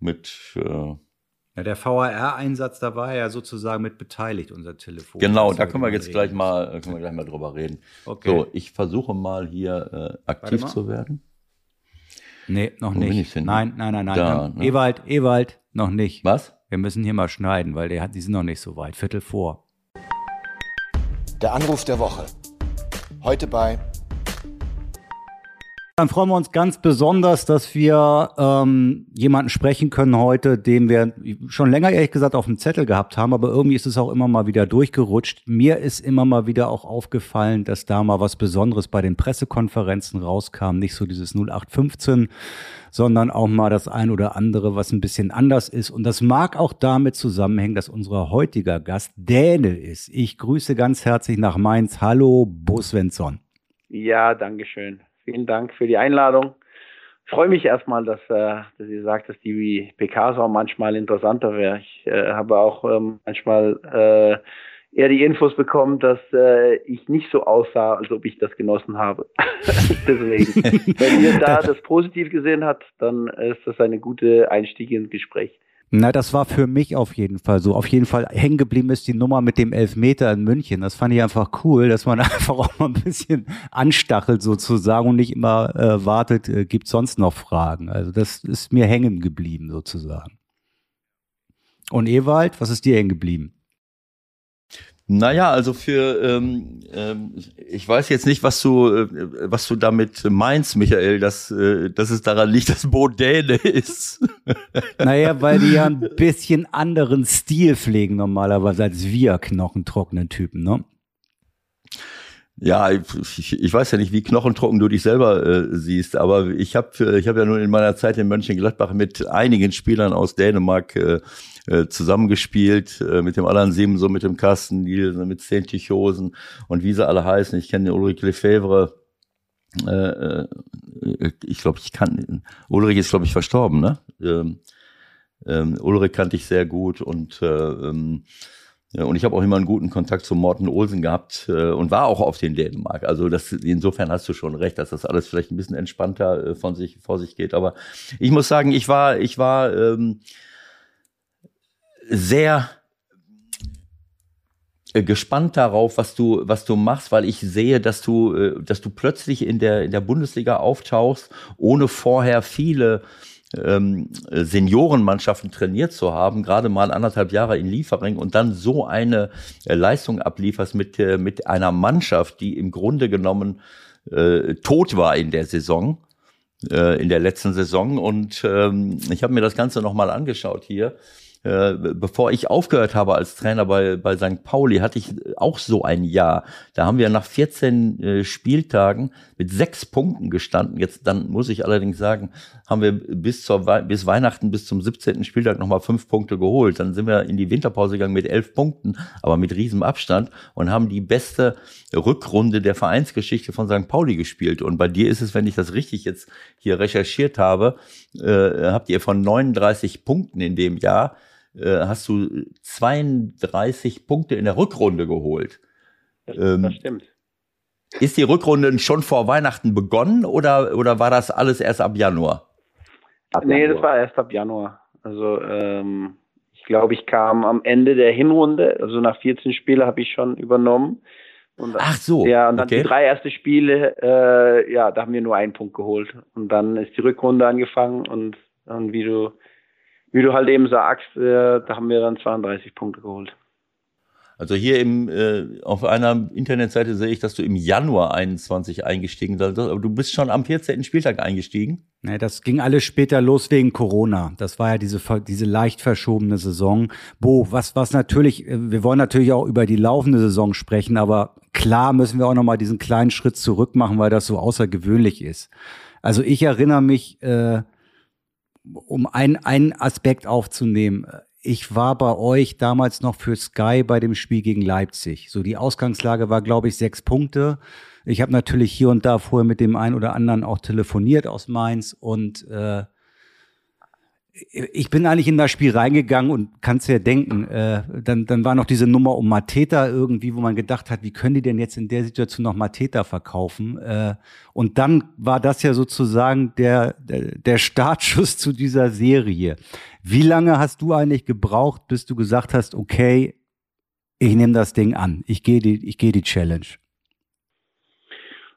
mit. Äh, ja, der VAR-Einsatz, da war ja sozusagen mit beteiligt, unser Telefon. Genau, da können wir jetzt gleich mal, können wir gleich mal drüber reden. Okay. So, ich versuche mal hier äh, aktiv zu werden. Nee, noch Wo nicht. Nein, nein, nein, nein. Da, ne? Ewald, Ewald, noch nicht. Was? Wir müssen hier mal schneiden, weil die, die sind noch nicht so weit. Viertel vor. Der Anruf der Woche. Heute bei dann freuen wir uns ganz besonders, dass wir ähm, jemanden sprechen können heute, den wir schon länger ehrlich gesagt auf dem Zettel gehabt haben, aber irgendwie ist es auch immer mal wieder durchgerutscht. Mir ist immer mal wieder auch aufgefallen, dass da mal was Besonderes bei den Pressekonferenzen rauskam, nicht so dieses 0815, sondern auch mal das ein oder andere, was ein bisschen anders ist. Und das mag auch damit zusammenhängen, dass unser heutiger Gast Däne ist. Ich grüße ganz herzlich nach Mainz. Hallo, Bo Svensson. Ja, danke schön. Vielen Dank für die Einladung. Ich freue mich erstmal, dass, äh, dass ihr sagt, dass die PKs auch manchmal interessanter wäre. Ich äh, habe auch ähm, manchmal äh, eher die Infos bekommen, dass äh, ich nicht so aussah, als ob ich das genossen habe. Deswegen, wenn ihr da das positiv gesehen habt, dann ist das eine gute Einstieg ins Gespräch. Na, das war für mich auf jeden Fall so. Auf jeden Fall hängen geblieben ist die Nummer mit dem Elfmeter in München. Das fand ich einfach cool, dass man einfach auch mal ein bisschen anstachelt sozusagen und nicht immer äh, wartet, äh, gibt sonst noch Fragen. Also das ist mir hängen geblieben sozusagen. Und Ewald, was ist dir hängen geblieben? Naja, also für, ähm, ähm, ich weiß jetzt nicht, was du, äh, was du damit meinst, Michael, dass, äh, dass es daran liegt, dass Bo ist. Naja, weil die ja ein bisschen anderen Stil pflegen normalerweise als wir knochentrockenen Typen, ne? Ja, ich, ich weiß ja nicht, wie knochentrocken du dich selber äh, siehst, aber ich habe ich hab ja nun in meiner Zeit in Mönchengladbach mit einigen Spielern aus Dänemark äh, äh, zusammengespielt, äh, mit dem Alan Simson, mit dem Carsten Nielsen, mit Sten Tichosen und wie sie alle heißen. Ich kenne Ulrich Lefebvre. Äh, äh, ich glaube, ich kann, Ulrich ist, glaube ich, verstorben, ne? Ähm, ähm, Ulrich kannte ich sehr gut und äh, ähm, und ich habe auch immer einen guten Kontakt zu Morten Olsen gehabt äh, und war auch auf den Dänemark. Also das, insofern hast du schon recht, dass das alles vielleicht ein bisschen entspannter äh, von sich vor sich geht. Aber ich muss sagen, ich war, ich war ähm, sehr äh, gespannt darauf, was du, was du machst, weil ich sehe, dass du, äh, dass du plötzlich in der, in der Bundesliga auftauchst, ohne vorher viele ähm, Seniorenmannschaften trainiert zu haben, gerade mal anderthalb Jahre in Liefering und dann so eine äh, Leistung ablieferst mit, äh, mit einer Mannschaft, die im Grunde genommen äh, tot war in der Saison, äh, in der letzten Saison. Und ähm, ich habe mir das Ganze nochmal angeschaut hier. Äh, bevor ich aufgehört habe als Trainer bei, bei St. Pauli, hatte ich auch so ein Jahr. Da haben wir nach 14 äh, Spieltagen mit sechs Punkten gestanden. Jetzt, dann muss ich allerdings sagen, haben wir bis zur, bis Weihnachten, bis zum 17. Spieltag nochmal fünf Punkte geholt. Dann sind wir in die Winterpause gegangen mit elf Punkten, aber mit riesem Abstand und haben die beste Rückrunde der Vereinsgeschichte von St. Pauli gespielt. Und bei dir ist es, wenn ich das richtig jetzt hier recherchiert habe, äh, habt ihr von 39 Punkten in dem Jahr äh, hast du 32 Punkte in der Rückrunde geholt. Das, ähm, das stimmt. Ist die Rückrunde schon vor Weihnachten begonnen oder, oder war das alles erst ab Januar? Ab nee, Januar. das war erst ab Januar. Also ähm, ich glaube, ich kam am Ende der Hinrunde, also nach 14 Spielen habe ich schon übernommen. Und Ach so. Ja, und dann okay. die drei ersten Spiele, äh, ja, da haben wir nur einen Punkt geholt. Und dann ist die Rückrunde angefangen und, und wie du wie du halt eben sagst, äh, da haben wir dann 32 Punkte geholt. Also hier im, äh, auf einer Internetseite sehe ich, dass du im Januar 21 eingestiegen bist, aber du bist schon am 14. Spieltag eingestiegen. Nee, das ging alles später los wegen Corona. Das war ja diese, diese leicht verschobene Saison. Bo, was, was natürlich, äh, wir wollen natürlich auch über die laufende Saison sprechen, aber klar müssen wir auch nochmal diesen kleinen Schritt zurück machen, weil das so außergewöhnlich ist. Also ich erinnere mich, äh, um einen, einen Aspekt aufzunehmen. Ich war bei euch damals noch für Sky bei dem Spiel gegen Leipzig. So die Ausgangslage war, glaube ich, sechs Punkte. Ich habe natürlich hier und da vorher mit dem einen oder anderen auch telefoniert aus Mainz und äh, ich bin eigentlich in das Spiel reingegangen und kannst ja denken, äh, dann, dann war noch diese Nummer um Mateta irgendwie, wo man gedacht hat, wie können die denn jetzt in der Situation noch Mateta verkaufen? Äh, und dann war das ja sozusagen der, der, der Startschuss zu dieser Serie. Wie lange hast du eigentlich gebraucht, bis du gesagt hast, okay, ich nehme das Ding an, ich gehe die, ich gehe die Challenge?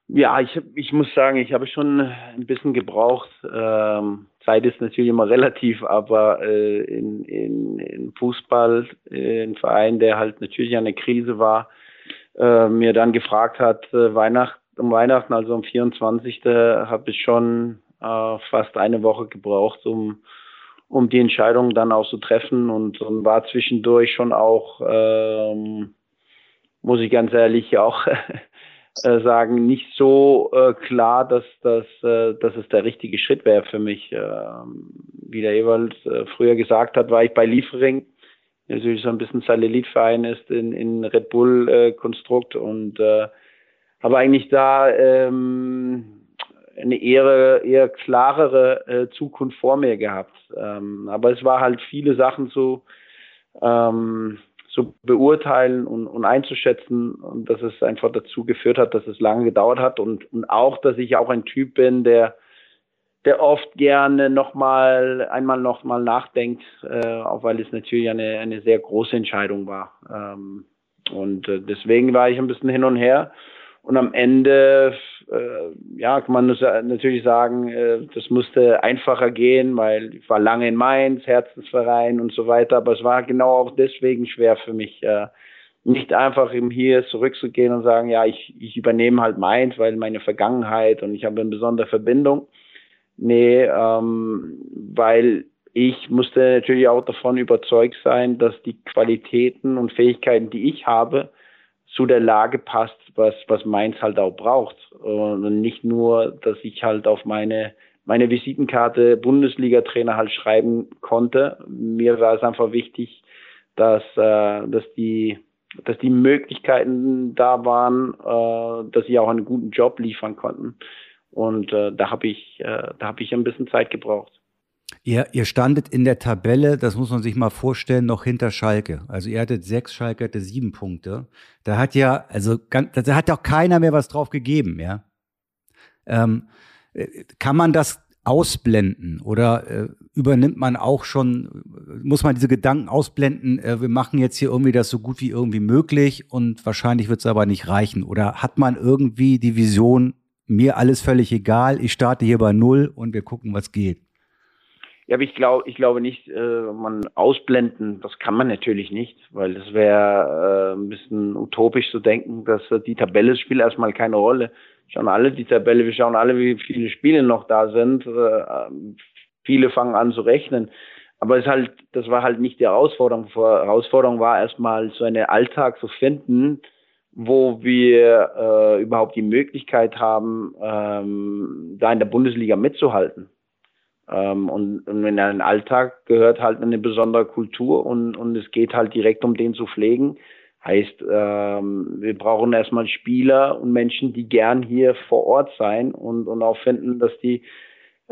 Ja, ich, ich muss sagen, ich habe schon ein bisschen gebraucht. Ähm, Zeit ist natürlich immer relativ, aber äh, in, in, in Fußball, äh, ein Verein, der halt natürlich eine Krise war, äh, mir dann gefragt hat, äh, Weihnacht, um Weihnachten, also am 24. habe ich schon äh, fast eine Woche gebraucht, um, um die Entscheidung dann auch zu treffen und, und war zwischendurch schon auch, ähm, muss ich ganz ehrlich auch äh, sagen, nicht so äh, klar, dass, dass, äh, dass es der richtige Schritt wäre für mich. Ähm, wie der Ewald äh, früher gesagt hat, war ich bei Liefering, der natürlich so ein bisschen Satellitverein ist in, in Red Bull-Konstrukt äh, und äh, habe eigentlich da ähm, eine eher, eher klarere äh, Zukunft vor mir gehabt. Ähm, aber es war halt viele Sachen so, ähm, zu beurteilen und, und einzuschätzen und dass es einfach dazu geführt hat, dass es lange gedauert hat und, und auch, dass ich auch ein Typ bin, der der oft gerne nochmal, einmal nochmal nachdenkt, äh, auch weil es natürlich eine, eine sehr große Entscheidung war. Ähm, und äh, deswegen war ich ein bisschen hin und her. Und am Ende, äh, ja, kann man natürlich sagen, äh, das musste einfacher gehen, weil ich war lange in Mainz, Herzensverein und so weiter. Aber es war genau auch deswegen schwer für mich, äh, nicht einfach eben hier zurückzugehen und sagen, ja, ich, ich übernehme halt Mainz, weil meine Vergangenheit und ich habe eine besondere Verbindung. Nee, ähm, weil ich musste natürlich auch davon überzeugt sein, dass die Qualitäten und Fähigkeiten, die ich habe, zu der Lage passt, was, was Mainz halt auch braucht. Und nicht nur, dass ich halt auf meine, meine Visitenkarte Bundesliga-Trainer halt schreiben konnte. Mir war es einfach wichtig, dass, äh, dass die, dass die Möglichkeiten da waren, äh, dass sie auch einen guten Job liefern konnten. Und äh, da habe ich, äh, da habe ich ein bisschen Zeit gebraucht. Ihr, ihr standet in der Tabelle, das muss man sich mal vorstellen, noch hinter Schalke. Also ihr hattet sechs, Schalke hatte sieben Punkte. Da hat ja, also da hat auch keiner mehr was drauf gegeben, ja. Ähm, äh, kann man das ausblenden oder äh, übernimmt man auch schon, muss man diese Gedanken ausblenden, äh, wir machen jetzt hier irgendwie das so gut wie irgendwie möglich und wahrscheinlich wird es aber nicht reichen? Oder hat man irgendwie die Vision, mir alles völlig egal, ich starte hier bei Null und wir gucken, was geht? Ja, aber ich glaube, ich glaube nicht, äh, man ausblenden, das kann man natürlich nicht, weil das wäre äh, ein bisschen utopisch zu denken, dass äh, die Tabelle spielt erstmal keine Rolle. Schauen alle die Tabelle, wir schauen alle, wie viele Spiele noch da sind. Äh, viele fangen an zu rechnen. Aber es halt, das war halt nicht die Herausforderung. Die Herausforderung war erstmal so einen Alltag zu finden, wo wir äh, überhaupt die Möglichkeit haben, ähm, da in der Bundesliga mitzuhalten. Ähm, und, und in einen Alltag gehört halt eine besondere Kultur und, und es geht halt direkt um den zu pflegen. Heißt, ähm, wir brauchen erstmal Spieler und Menschen, die gern hier vor Ort sein und, und auch finden, dass die,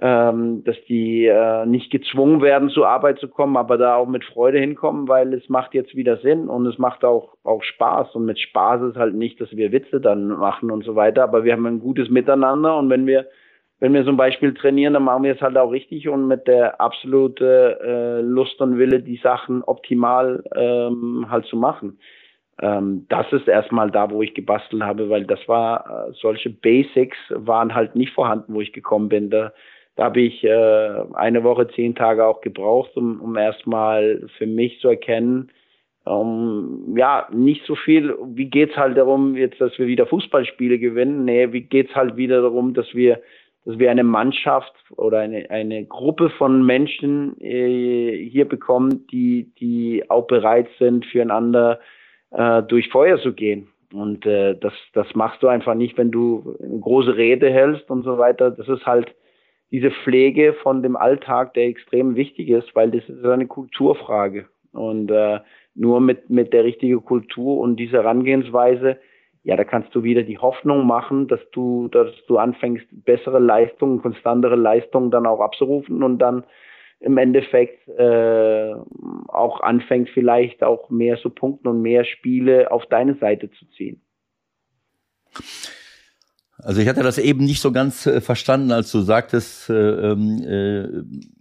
ähm, dass die äh, nicht gezwungen werden, zur Arbeit zu kommen, aber da auch mit Freude hinkommen, weil es macht jetzt wieder Sinn und es macht auch, auch Spaß. Und mit Spaß ist halt nicht, dass wir Witze dann machen und so weiter, aber wir haben ein gutes Miteinander und wenn wir wenn wir zum Beispiel trainieren, dann machen wir es halt auch richtig und mit der absolute äh, Lust und Wille, die Sachen optimal ähm, halt zu machen. Ähm, das ist erstmal da, wo ich gebastelt habe, weil das war, äh, solche Basics waren halt nicht vorhanden, wo ich gekommen bin. Da, da habe ich äh, eine Woche, zehn Tage auch gebraucht, um, um erstmal für mich zu erkennen, um, ja, nicht so viel, wie geht's halt darum, jetzt, dass wir wieder Fußballspiele gewinnen? Nee, wie geht's halt wieder darum, dass wir dass wir eine Mannschaft oder eine, eine Gruppe von Menschen äh, hier bekommen, die, die auch bereit sind, füreinander äh, durch Feuer zu gehen. Und äh, das, das machst du einfach nicht, wenn du eine große Rede hältst und so weiter. Das ist halt diese Pflege von dem Alltag, der extrem wichtig ist, weil das ist eine Kulturfrage. Und äh, nur mit, mit der richtigen Kultur und dieser Herangehensweise ja, da kannst du wieder die Hoffnung machen, dass du, dass du anfängst, bessere Leistungen, konstantere Leistungen dann auch abzurufen und dann im Endeffekt äh, auch anfängt, vielleicht auch mehr zu punkten und mehr Spiele auf deine Seite zu ziehen. Also ich hatte das eben nicht so ganz äh, verstanden, als du sagtest, äh, ähm, äh,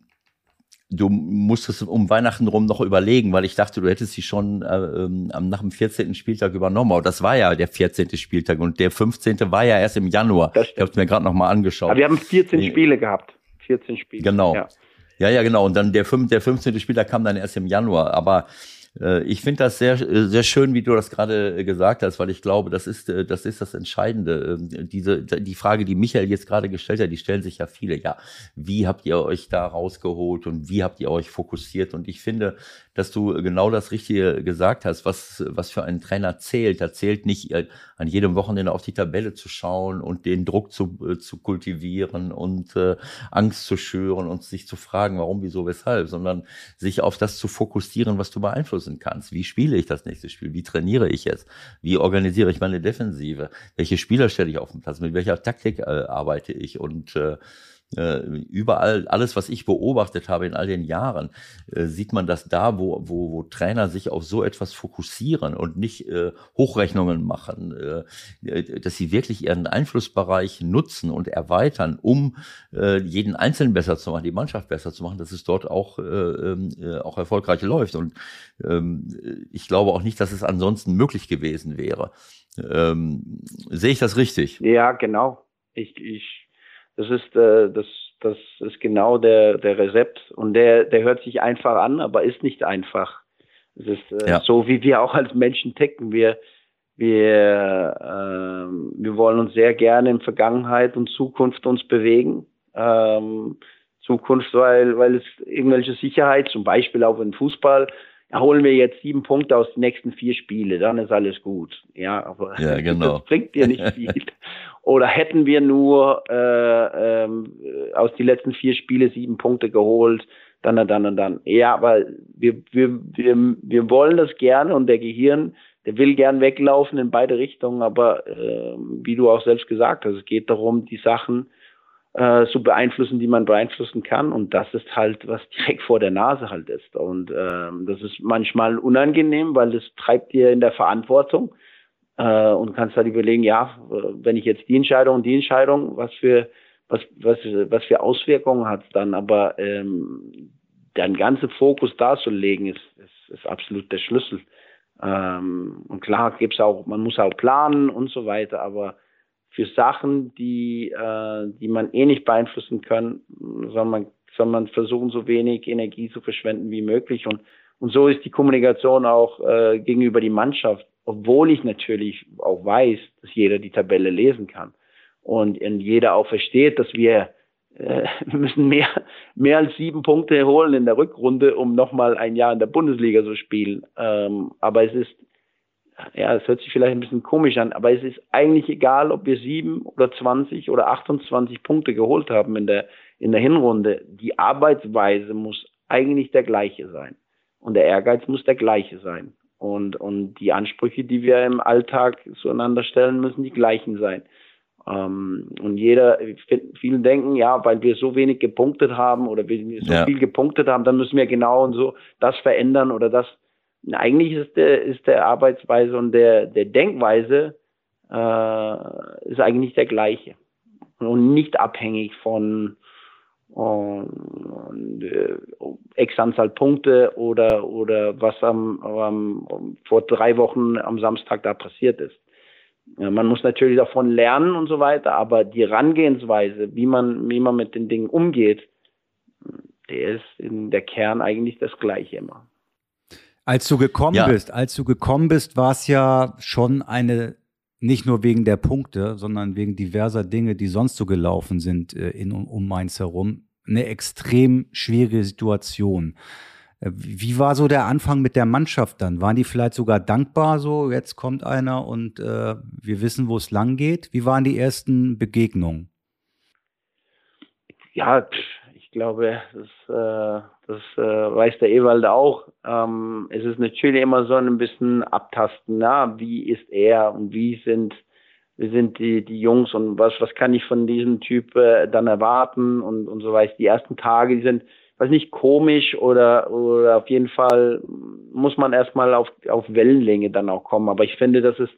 du musstest um Weihnachten rum noch überlegen, weil ich dachte, du hättest sie schon äh, ähm, nach dem 14. Spieltag übernommen. Aber das war ja der 14. Spieltag und der 15. war ja erst im Januar. Ich habe es mir gerade noch mal angeschaut. Aber wir haben 14 Spiele gehabt. 14 Spiele. Genau. Ja. ja, ja, genau. Und dann der, 5, der 15. Spieltag kam dann erst im Januar. Aber ich finde das sehr, sehr schön, wie du das gerade gesagt hast, weil ich glaube, das ist, äh, das ist das Entscheidende. Ähm, diese, die Frage, die Michael jetzt gerade gestellt hat, die stellen sich ja viele. Ja, wie habt ihr euch da rausgeholt und wie habt ihr euch fokussiert? Und ich finde, dass du genau das Richtige gesagt hast, was, was für einen Trainer zählt. Da zählt nicht äh, an jedem Wochenende auf die Tabelle zu schauen und den Druck zu, äh, zu kultivieren und äh, Angst zu schüren und sich zu fragen, warum, wieso, weshalb, sondern sich auf das zu fokussieren, was du beeinflussen kannst. Wie spiele ich das nächste Spiel? Wie trainiere ich es? Wie organisiere ich meine Defensive? Welche Spieler stelle ich auf den Platz? Mit welcher Taktik äh, arbeite ich? Und äh, äh, überall, alles, was ich beobachtet habe in all den Jahren, äh, sieht man, dass da, wo, wo, wo Trainer sich auf so etwas fokussieren und nicht äh, Hochrechnungen machen, äh, dass sie wirklich ihren Einflussbereich nutzen und erweitern, um äh, jeden Einzelnen besser zu machen, die Mannschaft besser zu machen, dass es dort auch, äh, äh, auch erfolgreich läuft. Und ähm, ich glaube auch nicht, dass es ansonsten möglich gewesen wäre. Ähm, sehe ich das richtig? Ja, genau. Ich, ich das ist, äh, das, das ist genau der, der Rezept. Und der, der hört sich einfach an, aber ist nicht einfach. Es ist äh, ja. so, wie wir auch als Menschen ticken. Wir, wir, äh, wir wollen uns sehr gerne in Vergangenheit und Zukunft uns bewegen. Ähm, Zukunft, weil, weil es irgendwelche Sicherheit, zum Beispiel auch im Fußball, erholen wir jetzt sieben Punkte aus den nächsten vier Spiele, dann ist alles gut. Ja, aber ja, genau. das bringt dir nicht viel. Oder hätten wir nur äh, ähm, aus den letzten vier Spiele sieben Punkte geholt, dann und dann und dann. Ja, aber wir, wir, wir, wir wollen das gerne und der Gehirn, der will gern weglaufen in beide Richtungen, aber äh, wie du auch selbst gesagt hast, es geht darum, die Sachen äh, zu beeinflussen, die man beeinflussen kann. Und das ist halt, was direkt vor der Nase halt ist. Und ähm, das ist manchmal unangenehm, weil das treibt dir in der Verantwortung äh, und kannst halt überlegen, ja, wenn ich jetzt die Entscheidung die Entscheidung, was für was was was für Auswirkungen hat es dann? Aber ähm, dein ganzer Fokus da zu legen, ist, ist, ist absolut der Schlüssel. Ähm, und klar gibt's auch, man muss auch planen und so weiter, aber für Sachen, die, äh, die man eh nicht beeinflussen kann, soll man, soll man versuchen, so wenig Energie zu verschwenden wie möglich. Und, und so ist die Kommunikation auch äh, gegenüber die Mannschaft, obwohl ich natürlich auch weiß, dass jeder die Tabelle lesen kann und, und jeder auch versteht, dass wir äh, wir müssen mehr, mehr als sieben Punkte holen in der Rückrunde, um nochmal ein Jahr in der Bundesliga zu spielen. Ähm, aber es ist ja, es hört sich vielleicht ein bisschen komisch an, aber es ist eigentlich egal, ob wir sieben oder zwanzig oder 28 Punkte geholt haben in der, in der Hinrunde. Die Arbeitsweise muss eigentlich der gleiche sein. Und der Ehrgeiz muss der gleiche sein. Und, und die Ansprüche, die wir im Alltag zueinander stellen, müssen die gleichen sein. Ähm, und jeder, viele denken, ja, weil wir so wenig gepunktet haben oder wir so ja. viel gepunktet haben, dann müssen wir genau und so das verändern oder das eigentlich ist der, ist der Arbeitsweise und der, der Denkweise äh, ist eigentlich der gleiche und nicht abhängig von äh, X Anzahl Punkte oder oder was am, am vor drei Wochen am Samstag da passiert ist. Man muss natürlich davon lernen und so weiter, aber die Herangehensweise, wie man wie man mit den Dingen umgeht, der ist in der Kern eigentlich das gleiche immer. Als du gekommen ja. bist, als du gekommen bist, war es ja schon eine, nicht nur wegen der Punkte, sondern wegen diverser Dinge, die sonst so gelaufen sind äh, in um Mainz herum, eine extrem schwierige Situation. Äh, wie war so der Anfang mit der Mannschaft dann? Waren die vielleicht sogar dankbar, so jetzt kommt einer und äh, wir wissen, wo es lang geht? Wie waren die ersten Begegnungen? Ja, ich glaube, das, äh, das äh, weiß der Ewald auch. Ähm, es ist natürlich immer so ein bisschen abtasten, na, wie ist er und wie sind, wie sind die, die Jungs und was, was kann ich von diesem Typ äh, dann erwarten und, und so weiter. Die ersten Tage, die sind, weiß nicht, komisch oder, oder auf jeden Fall muss man erstmal auf, auf Wellenlänge dann auch kommen. Aber ich finde, das ist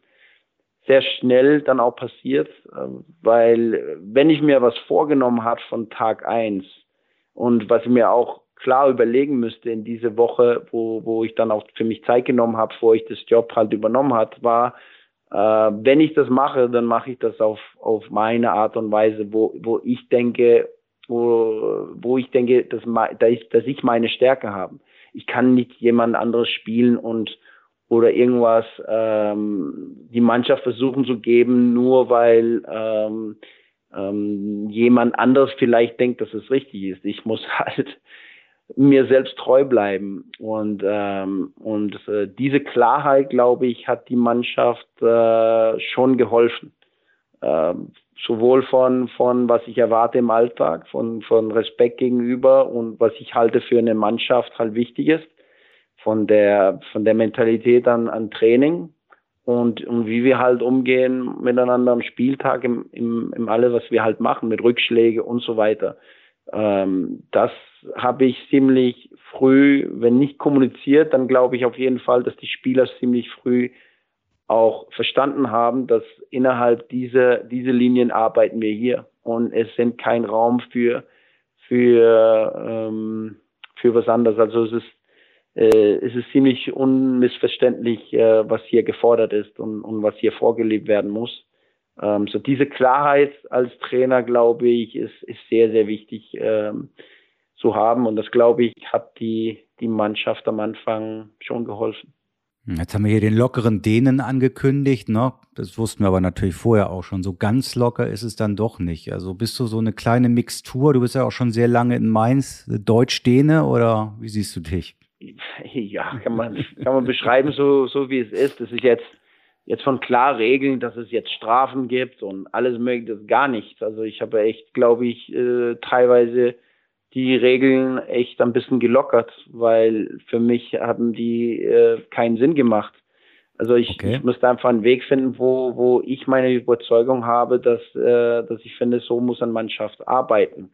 sehr schnell dann auch passiert, äh, weil wenn ich mir was vorgenommen habe von Tag eins und was ich mir auch klar überlegen müsste in diese Woche, wo, wo ich dann auch für mich Zeit genommen habe, bevor ich das Job halt übernommen hat, war, äh, wenn ich das mache, dann mache ich das auf, auf meine Art und Weise, wo, wo ich denke, wo, wo ich denke, dass, dass ich meine Stärke habe. Ich kann nicht jemand anderes spielen und oder irgendwas ähm, die Mannschaft versuchen zu geben, nur weil ähm, ähm, jemand anderes vielleicht denkt, dass es richtig ist. Ich muss halt mir selbst treu bleiben. Und, ähm, und äh, diese Klarheit, glaube ich, hat die Mannschaft äh, schon geholfen. Ähm, sowohl von, von was ich erwarte im Alltag, von, von Respekt gegenüber und was ich halte für eine Mannschaft halt wichtig ist, von der, von der Mentalität an, an Training und, und wie wir halt umgehen miteinander am Spieltag, im, im, im alle, was wir halt machen, mit Rückschläge und so weiter. Ähm, das habe ich ziemlich früh, wenn nicht kommuniziert, dann glaube ich auf jeden Fall, dass die Spieler ziemlich früh auch verstanden haben, dass innerhalb dieser diese Linien arbeiten wir hier und es sind kein Raum für für ähm, für was anderes. Also es ist äh, es ist ziemlich unmissverständlich, äh, was hier gefordert ist und, und was hier vorgelebt werden muss. Ähm, so diese Klarheit als Trainer, glaube ich, ist, ist sehr, sehr wichtig ähm, zu haben. Und das, glaube ich, hat die, die Mannschaft am Anfang schon geholfen. Jetzt haben wir hier den lockeren Dänen angekündigt, ne? Das wussten wir aber natürlich vorher auch schon. So ganz locker ist es dann doch nicht. Also bist du so eine kleine Mixtur? Du bist ja auch schon sehr lange in Mainz, Deutsch-Däne oder wie siehst du dich? ja, kann man, kann man beschreiben, so, so wie es ist. Das ist jetzt, jetzt von klar Regeln, dass es jetzt Strafen gibt und alles mögliche, das gar nichts. Also ich habe echt, glaube ich, äh, teilweise die Regeln echt ein bisschen gelockert, weil für mich haben die äh, keinen Sinn gemacht. Also ich, okay. ich musste einfach einen Weg finden, wo, wo ich meine Überzeugung habe, dass, äh, dass ich finde, so muss eine Mannschaft arbeiten.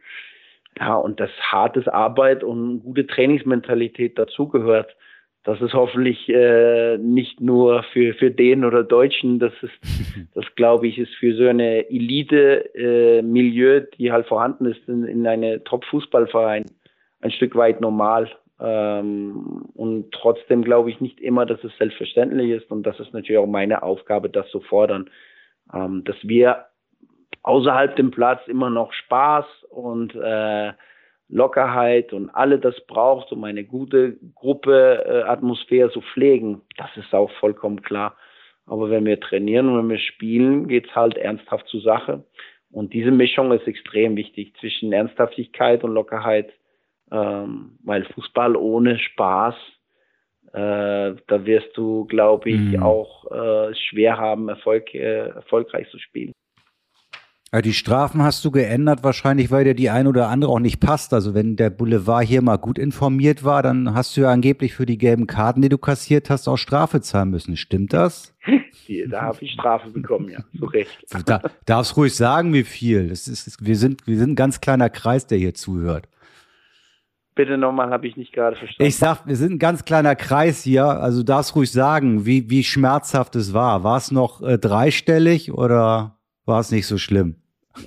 Ja, und das hartes Arbeit und gute Trainingsmentalität dazugehört. Das ist hoffentlich äh, nicht nur für, für den oder Deutschen, das ist, das glaube ich, ist für so eine Elite-Milieu, äh, die halt vorhanden ist in, in eine Top-Fußballverein, ein Stück weit normal. Ähm, und trotzdem glaube ich nicht immer, dass es selbstverständlich ist. Und das ist natürlich auch meine Aufgabe, das zu fordern, ähm, dass wir außerhalb dem Platz immer noch Spaß und äh, Lockerheit und alle das braucht, um eine gute Gruppe äh, Atmosphäre zu pflegen. Das ist auch vollkommen klar. Aber wenn wir trainieren und wenn wir spielen, geht's halt ernsthaft zur Sache. Und diese Mischung ist extrem wichtig zwischen Ernsthaftigkeit und Lockerheit, ähm, weil Fußball ohne Spaß, äh, da wirst du, glaube ich, mhm. auch äh, schwer haben, Erfolg, äh, erfolgreich zu spielen. Ja, die Strafen hast du geändert, wahrscheinlich, weil dir die ein oder andere auch nicht passt. Also wenn der Boulevard hier mal gut informiert war, dann hast du ja angeblich für die gelben Karten, die du kassiert hast, auch Strafe zahlen müssen. Stimmt das? da habe ich Strafe bekommen, ja, so recht. Da, darfst ruhig sagen, wie viel. Das ist, wir, sind, wir sind ein ganz kleiner Kreis, der hier zuhört. Bitte nochmal, habe ich nicht gerade verstanden. Ich sag, wir sind ein ganz kleiner Kreis hier, also du darfst ruhig sagen, wie, wie schmerzhaft es war. War es noch äh, dreistellig oder war es nicht so schlimm.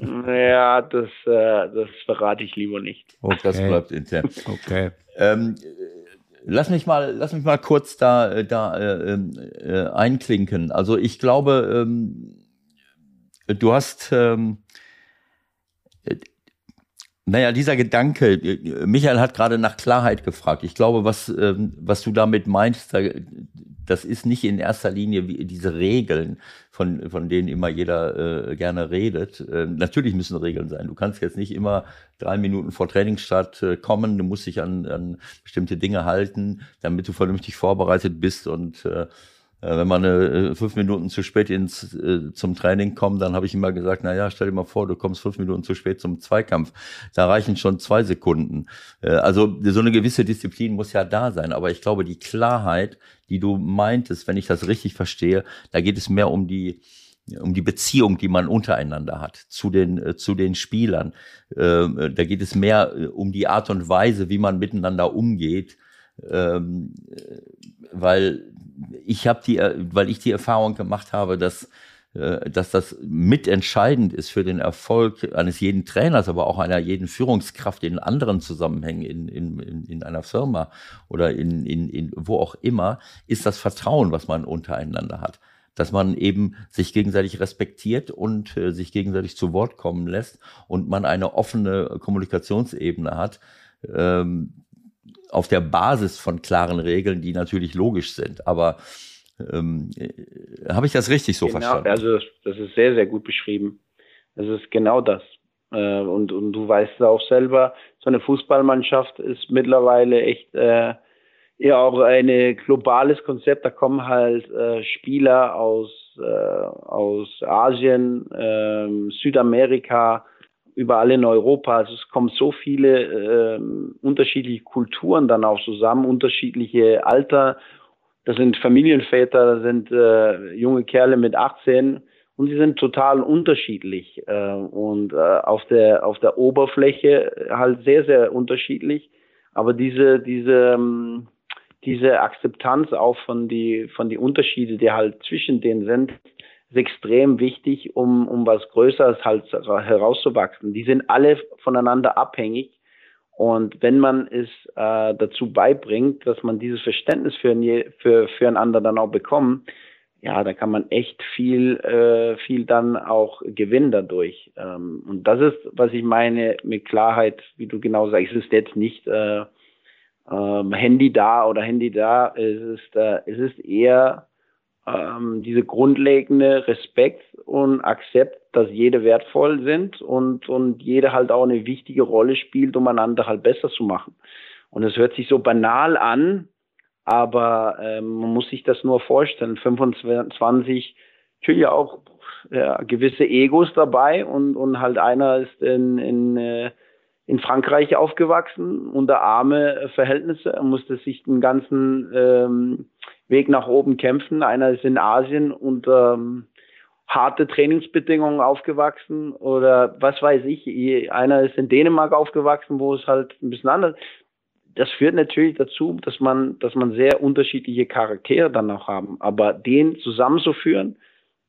Ja, das, äh, das verrate ich lieber nicht. Okay. Das bleibt intern. Okay. Ähm, lass mich mal, lass mich mal kurz da, da äh, äh, einklinken. Also ich glaube, ähm, du hast, ähm, naja, dieser Gedanke, Michael hat gerade nach Klarheit gefragt. Ich glaube, was, ähm, was du damit meinst, das ist nicht in erster Linie diese Regeln, von, von denen immer jeder äh, gerne redet. Äh, natürlich müssen Regeln sein. Du kannst jetzt nicht immer drei Minuten vor Trainingsstart äh, kommen. Du musst dich an, an bestimmte Dinge halten, damit du vernünftig vorbereitet bist und äh, äh, wenn man äh, fünf Minuten zu spät ins, äh, zum Training kommt, dann habe ich immer gesagt, na ja, stell dir mal vor, du kommst fünf Minuten zu spät zum Zweikampf. Da reichen schon zwei Sekunden. Äh, also so eine gewisse Disziplin muss ja da sein. Aber ich glaube, die Klarheit, die du meintest, wenn ich das richtig verstehe, da geht es mehr um die um die Beziehung, die man untereinander hat zu den äh, zu den Spielern. Äh, da geht es mehr äh, um die Art und Weise, wie man miteinander umgeht, ähm, weil ich habe die, weil ich die Erfahrung gemacht habe, dass äh, dass das mitentscheidend ist für den Erfolg eines jeden Trainers, aber auch einer jeden Führungskraft in anderen Zusammenhängen in, in, in einer Firma oder in, in, in wo auch immer, ist das Vertrauen, was man untereinander hat. Dass man eben sich gegenseitig respektiert und äh, sich gegenseitig zu Wort kommen lässt und man eine offene Kommunikationsebene hat, ähm, auf der Basis von klaren Regeln, die natürlich logisch sind. Aber ähm, äh, habe ich das richtig so genau, verstanden? Also das, ist sehr, sehr gut beschrieben. Das ist genau das. Äh, und, und du weißt es auch selber, so eine Fußballmannschaft ist mittlerweile echt äh, eher auch ein globales Konzept. Da kommen halt äh, Spieler aus, äh, aus Asien, ähm, Südamerika, überall in Europa. Also es kommen so viele äh, unterschiedliche Kulturen dann auch zusammen, unterschiedliche Alter. das sind Familienväter, das sind äh, junge Kerle mit 18 und sie sind total unterschiedlich äh, und äh, auf der auf der Oberfläche halt sehr sehr unterschiedlich. Aber diese diese ähm, diese Akzeptanz auch von die von die Unterschiede, die halt zwischen denen sind, ist extrem wichtig, um um was Größeres halt herauszuwachsen. Die sind alle voneinander abhängig und wenn man es äh, dazu beibringt, dass man dieses Verständnis für, für füreinander dann auch bekommt, ja, da kann man echt viel, äh, viel dann auch gewinnen dadurch. Ähm, und das ist, was ich meine mit Klarheit, wie du genau sagst, es ist jetzt nicht äh, ähm, Handy da oder Handy da, es ist, äh, es ist eher ähm, diese grundlegende Respekt und Akzept, dass jede wertvoll sind und, und jede halt auch eine wichtige Rolle spielt, um einander halt besser zu machen. Und es hört sich so banal an, aber ähm, man muss sich das nur vorstellen. 25, natürlich auch ja, gewisse Egos dabei und, und halt einer ist in, in, äh, in Frankreich aufgewachsen, unter arme Verhältnisse, er musste sich den ganzen ähm, Weg nach oben kämpfen. Einer ist in Asien unter ähm, harte Trainingsbedingungen aufgewachsen oder was weiß ich. Einer ist in Dänemark aufgewachsen, wo es halt ein bisschen anders. Das führt natürlich dazu, dass man, dass man sehr unterschiedliche Charaktere dann auch haben. Aber den zusammenzuführen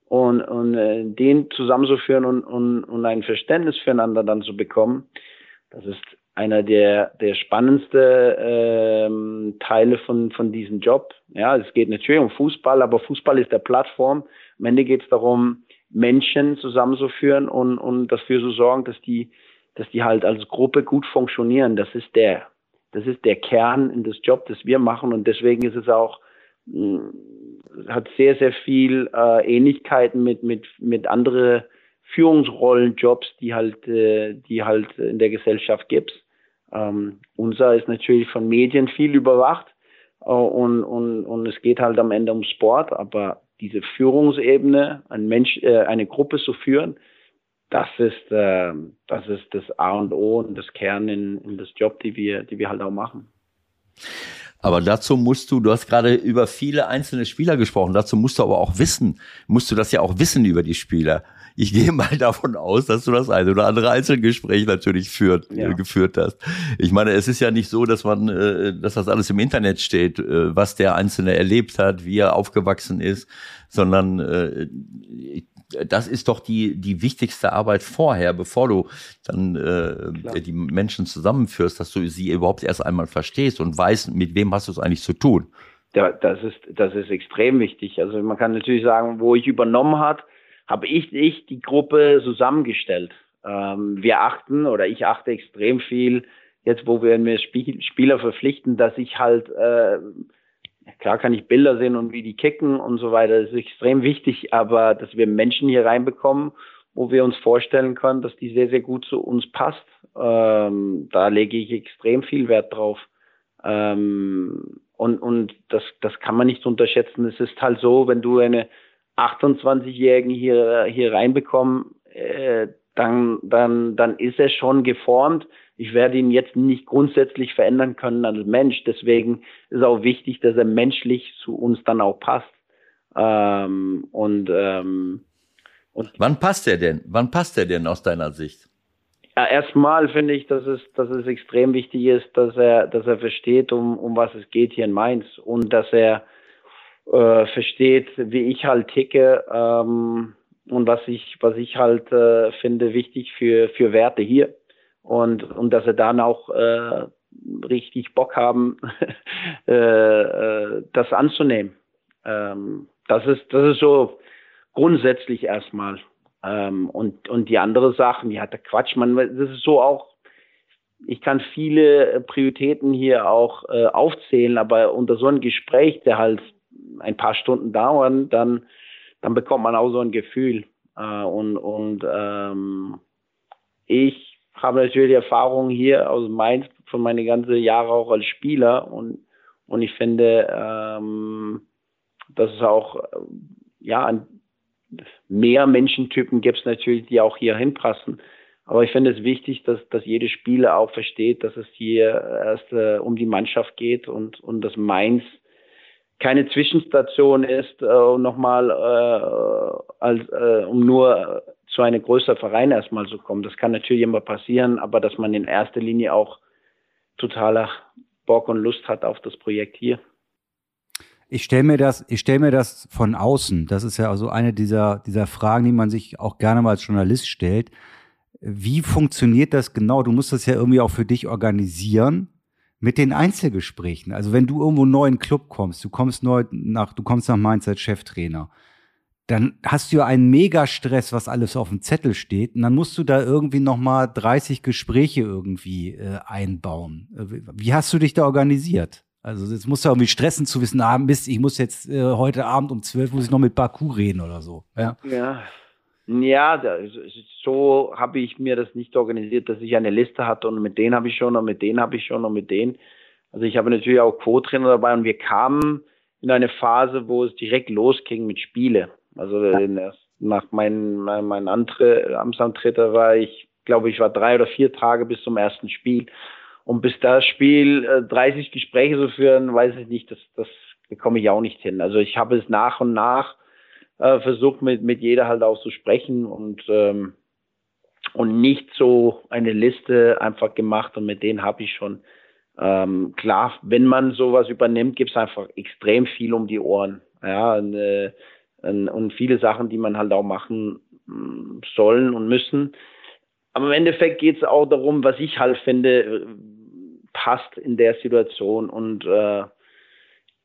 und, und äh, den zusammenzuführen und, und, und ein Verständnis füreinander dann zu bekommen, das ist einer der, der spannendsten ähm, Teile von, von diesem Job. Ja, es geht natürlich um Fußball, aber Fußball ist der Plattform. Am Ende geht es darum, Menschen zusammenzuführen und, und dafür zu sorgen, dass die, dass die halt als Gruppe gut funktionieren. Das ist der, das ist der Kern in das Job, das wir machen und deswegen ist es auch mh, hm, hat sehr sehr viel äh, Ähnlichkeiten mit mit mit andere Führungsrollenjobs, die halt, äh, die halt in der Gesellschaft gibt. Ähm, unser ist natürlich von Medien viel überwacht äh, und, und, und es geht halt am Ende um Sport, aber diese Führungsebene, ein Mensch, äh, eine Gruppe zu führen, das ist, äh, das ist das A und O und das Kern in, in das Job, die wir, die wir halt auch machen. Aber dazu musst du, du hast gerade über viele einzelne Spieler gesprochen, dazu musst du aber auch wissen, musst du das ja auch wissen über die Spieler ich gehe mal davon aus, dass du das eine oder andere Einzelgespräch natürlich führt, ja. äh, geführt hast. Ich meine, es ist ja nicht so, dass man, äh, dass das alles im Internet steht, äh, was der Einzelne erlebt hat, wie er aufgewachsen ist, sondern äh, das ist doch die, die wichtigste Arbeit vorher, bevor du dann äh, die Menschen zusammenführst, dass du sie überhaupt erst einmal verstehst und weißt, mit wem hast du es eigentlich zu tun. Ja, das ist, das ist extrem wichtig. Also man kann natürlich sagen, wo ich übernommen hat, habe ich, ich die Gruppe zusammengestellt. Ähm, wir achten oder ich achte extrem viel, jetzt wo wir mir Spiel, Spieler verpflichten, dass ich halt, äh, klar kann ich Bilder sehen und wie die kicken und so weiter, das ist extrem wichtig, aber dass wir Menschen hier reinbekommen, wo wir uns vorstellen können, dass die sehr, sehr gut zu uns passt. Ähm, da lege ich extrem viel Wert drauf. Ähm, und und das, das kann man nicht unterschätzen. Es ist halt so, wenn du eine 28-Jährigen hier, hier reinbekommen, äh, dann, dann, dann ist er schon geformt. Ich werde ihn jetzt nicht grundsätzlich verändern können als Mensch. Deswegen ist auch wichtig, dass er menschlich zu uns dann auch passt. Ähm, und, ähm, und wann passt er denn? Wann passt er denn aus deiner Sicht? Ja, erstmal finde ich, dass es, dass es extrem wichtig ist, dass er, dass er versteht, um, um was es geht hier in Mainz und dass er äh, versteht, wie ich halt ticke ähm, und was ich, was ich halt äh, finde wichtig für, für Werte hier. Und, und dass sie dann auch äh, richtig Bock haben, äh, äh, das anzunehmen. Ähm, das ist, das ist so grundsätzlich erstmal. Ähm, und, und die andere Sachen, ja, der Quatsch, man, das ist so auch, ich kann viele Prioritäten hier auch äh, aufzählen, aber unter so einem Gespräch, der halt ein paar Stunden dauern, dann, dann bekommt man auch so ein Gefühl. Äh, und und ähm, ich habe natürlich Erfahrung hier aus Mainz von meine ganzen Jahre auch als Spieler und, und ich finde, ähm, dass es auch ja mehr Menschentypen gibt es natürlich, die auch hier hinpassen. Aber ich finde es wichtig, dass, dass jede Spieler auch versteht, dass es hier erst äh, um die Mannschaft geht und, und dass Mainz keine Zwischenstation ist, äh, nochmal, äh, als, äh, um nur zu einem größeren Verein erstmal zu kommen. Das kann natürlich immer passieren, aber dass man in erster Linie auch totaler Bock und Lust hat auf das Projekt hier. Ich stelle mir das, ich stelle mir das von außen. Das ist ja also eine dieser, dieser Fragen, die man sich auch gerne mal als Journalist stellt. Wie funktioniert das genau? Du musst das ja irgendwie auch für dich organisieren mit den Einzelgesprächen. Also wenn du irgendwo neu in den Club kommst, du kommst neu nach, du kommst nach Mainz als Cheftrainer, dann hast du ja einen Megastress, was alles auf dem Zettel steht, und dann musst du da irgendwie nochmal 30 Gespräche irgendwie äh, einbauen. Äh, wie hast du dich da organisiert? Also jetzt musst du irgendwie stressen zu wissen, ah Mist, ich muss jetzt äh, heute Abend um 12 muss ich noch mit Baku reden oder so. Ja, ja. Ja, so habe ich mir das nicht organisiert, dass ich eine Liste hatte und mit denen habe ich schon und mit denen habe ich schon und mit denen. Also ich habe natürlich auch Co-Trainer dabei und wir kamen in eine Phase, wo es direkt losging mit Spiele. Also nach meinem mein, mein Antritt, war ich, glaube ich, war drei oder vier Tage bis zum ersten Spiel. Und bis das Spiel äh, 30 Gespräche zu führen, weiß ich nicht, das, das bekomme ich auch nicht hin. Also ich habe es nach und nach äh, versucht mit, mit jeder halt auch zu sprechen und, ähm, und nicht so eine Liste einfach gemacht und mit denen habe ich schon. Ähm, klar, wenn man sowas übernimmt, gibt es einfach extrem viel um die Ohren. Ja, und, äh, und viele Sachen, die man halt auch machen mm, sollen und müssen. Aber im Endeffekt geht es auch darum, was ich halt finde, äh, passt in der Situation. Und äh,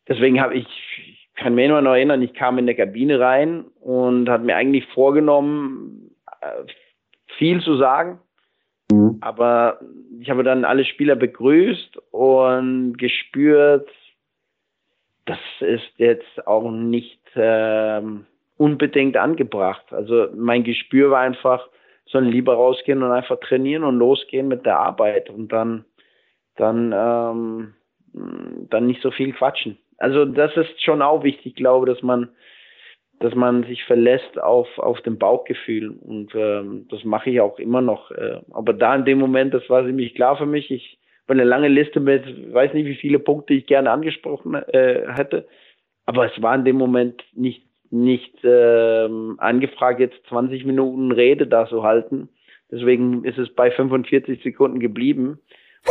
deswegen habe ich, kann mir immer noch erinnern, ich kam in der Kabine rein und hat mir eigentlich vorgenommen, äh, viel zu sagen. Mhm. Aber ich habe dann alle Spieler begrüßt und gespürt, das ist jetzt auch nicht ähm, unbedingt angebracht. Also mein Gespür war einfach, sollen lieber rausgehen und einfach trainieren und losgehen mit der Arbeit und dann, dann, ähm, dann nicht so viel quatschen also das ist schon auch wichtig, glaube dass man, dass man sich verlässt auf, auf dem Bauchgefühl und ähm, das mache ich auch immer noch. Äh, aber da in dem Moment, das war ziemlich klar für mich. Ich habe eine lange Liste mit, weiß nicht, wie viele Punkte ich gerne angesprochen äh, hätte, aber es war in dem Moment nicht nicht ähm, angefragt, jetzt 20 Minuten Rede da zu halten. Deswegen ist es bei 45 Sekunden geblieben.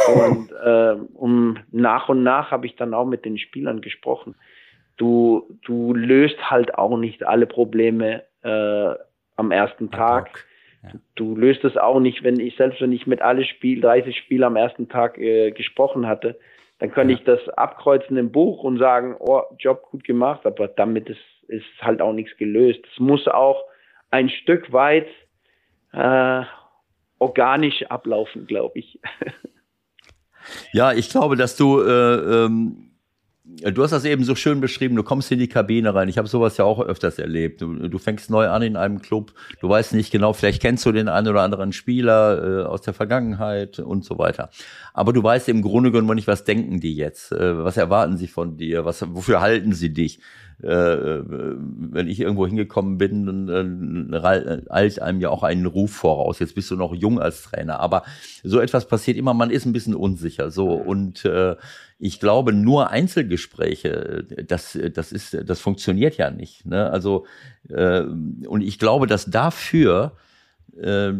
Und äh, um nach und nach habe ich dann auch mit den Spielern gesprochen. Du, du löst halt auch nicht alle Probleme äh, am ersten Tag. Ja. Du löst es auch nicht, wenn ich selbst wenn ich mit alle Spiel, 30 Spiele am ersten Tag äh, gesprochen hatte, dann könnte ja. ich das abkreuzen im Buch und sagen, oh, Job gut gemacht, aber damit ist, ist halt auch nichts gelöst. Es muss auch ein Stück weit äh, organisch ablaufen, glaube ich. Ja, ich glaube, dass du, äh, ähm, du hast das eben so schön beschrieben, du kommst in die Kabine rein. Ich habe sowas ja auch öfters erlebt. Du, du, fängst neu an in einem Club, du weißt nicht genau, vielleicht kennst du den einen oder anderen Spieler äh, aus der Vergangenheit und so weiter. Aber du weißt im Grunde genommen nicht, was denken die jetzt, äh, was erwarten sie von dir, was, wofür halten sie dich äh, wenn ich irgendwo hingekommen bin, dann äh, eilt einem ja auch einen Ruf voraus. Jetzt bist du noch jung als Trainer, aber so etwas passiert immer, man ist ein bisschen unsicher. So und äh, ich glaube, nur Einzelgespräche, das, das ist, das funktioniert ja nicht. Ne? Also äh, und ich glaube, dass dafür äh,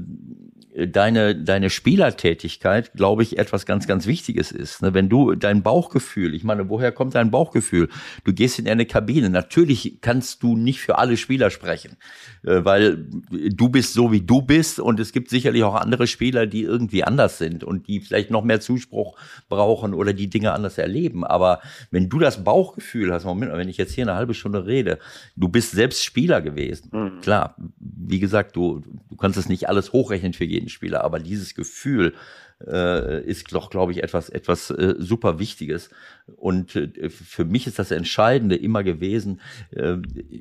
deine, deine Spielertätigkeit, glaube ich, etwas ganz, ganz Wichtiges ist. Ne? Wenn du dein Bauchgefühl, ich meine, woher kommt dein Bauchgefühl? Du gehst in eine Kabine. Natürlich kannst du nicht für alle Spieler sprechen, äh, weil du bist so, wie du bist und es gibt sicherlich auch andere Spieler, die irgendwie anders sind und die vielleicht noch mehr Zuspruch brauchen oder die Dinge anders erleben. Aber wenn du das Bauchgefühl hast, Moment, wenn ich jetzt hier eine halbe Stunde rede, du bist selbst Spieler gewesen. Mhm. Klar, wie gesagt, du, du kannst es nicht alles hochrechnen für jeden Spieler, aber dieses Gefühl äh, ist doch, glaube ich, etwas, etwas äh, super Wichtiges. Und äh, für mich ist das Entscheidende immer gewesen, äh,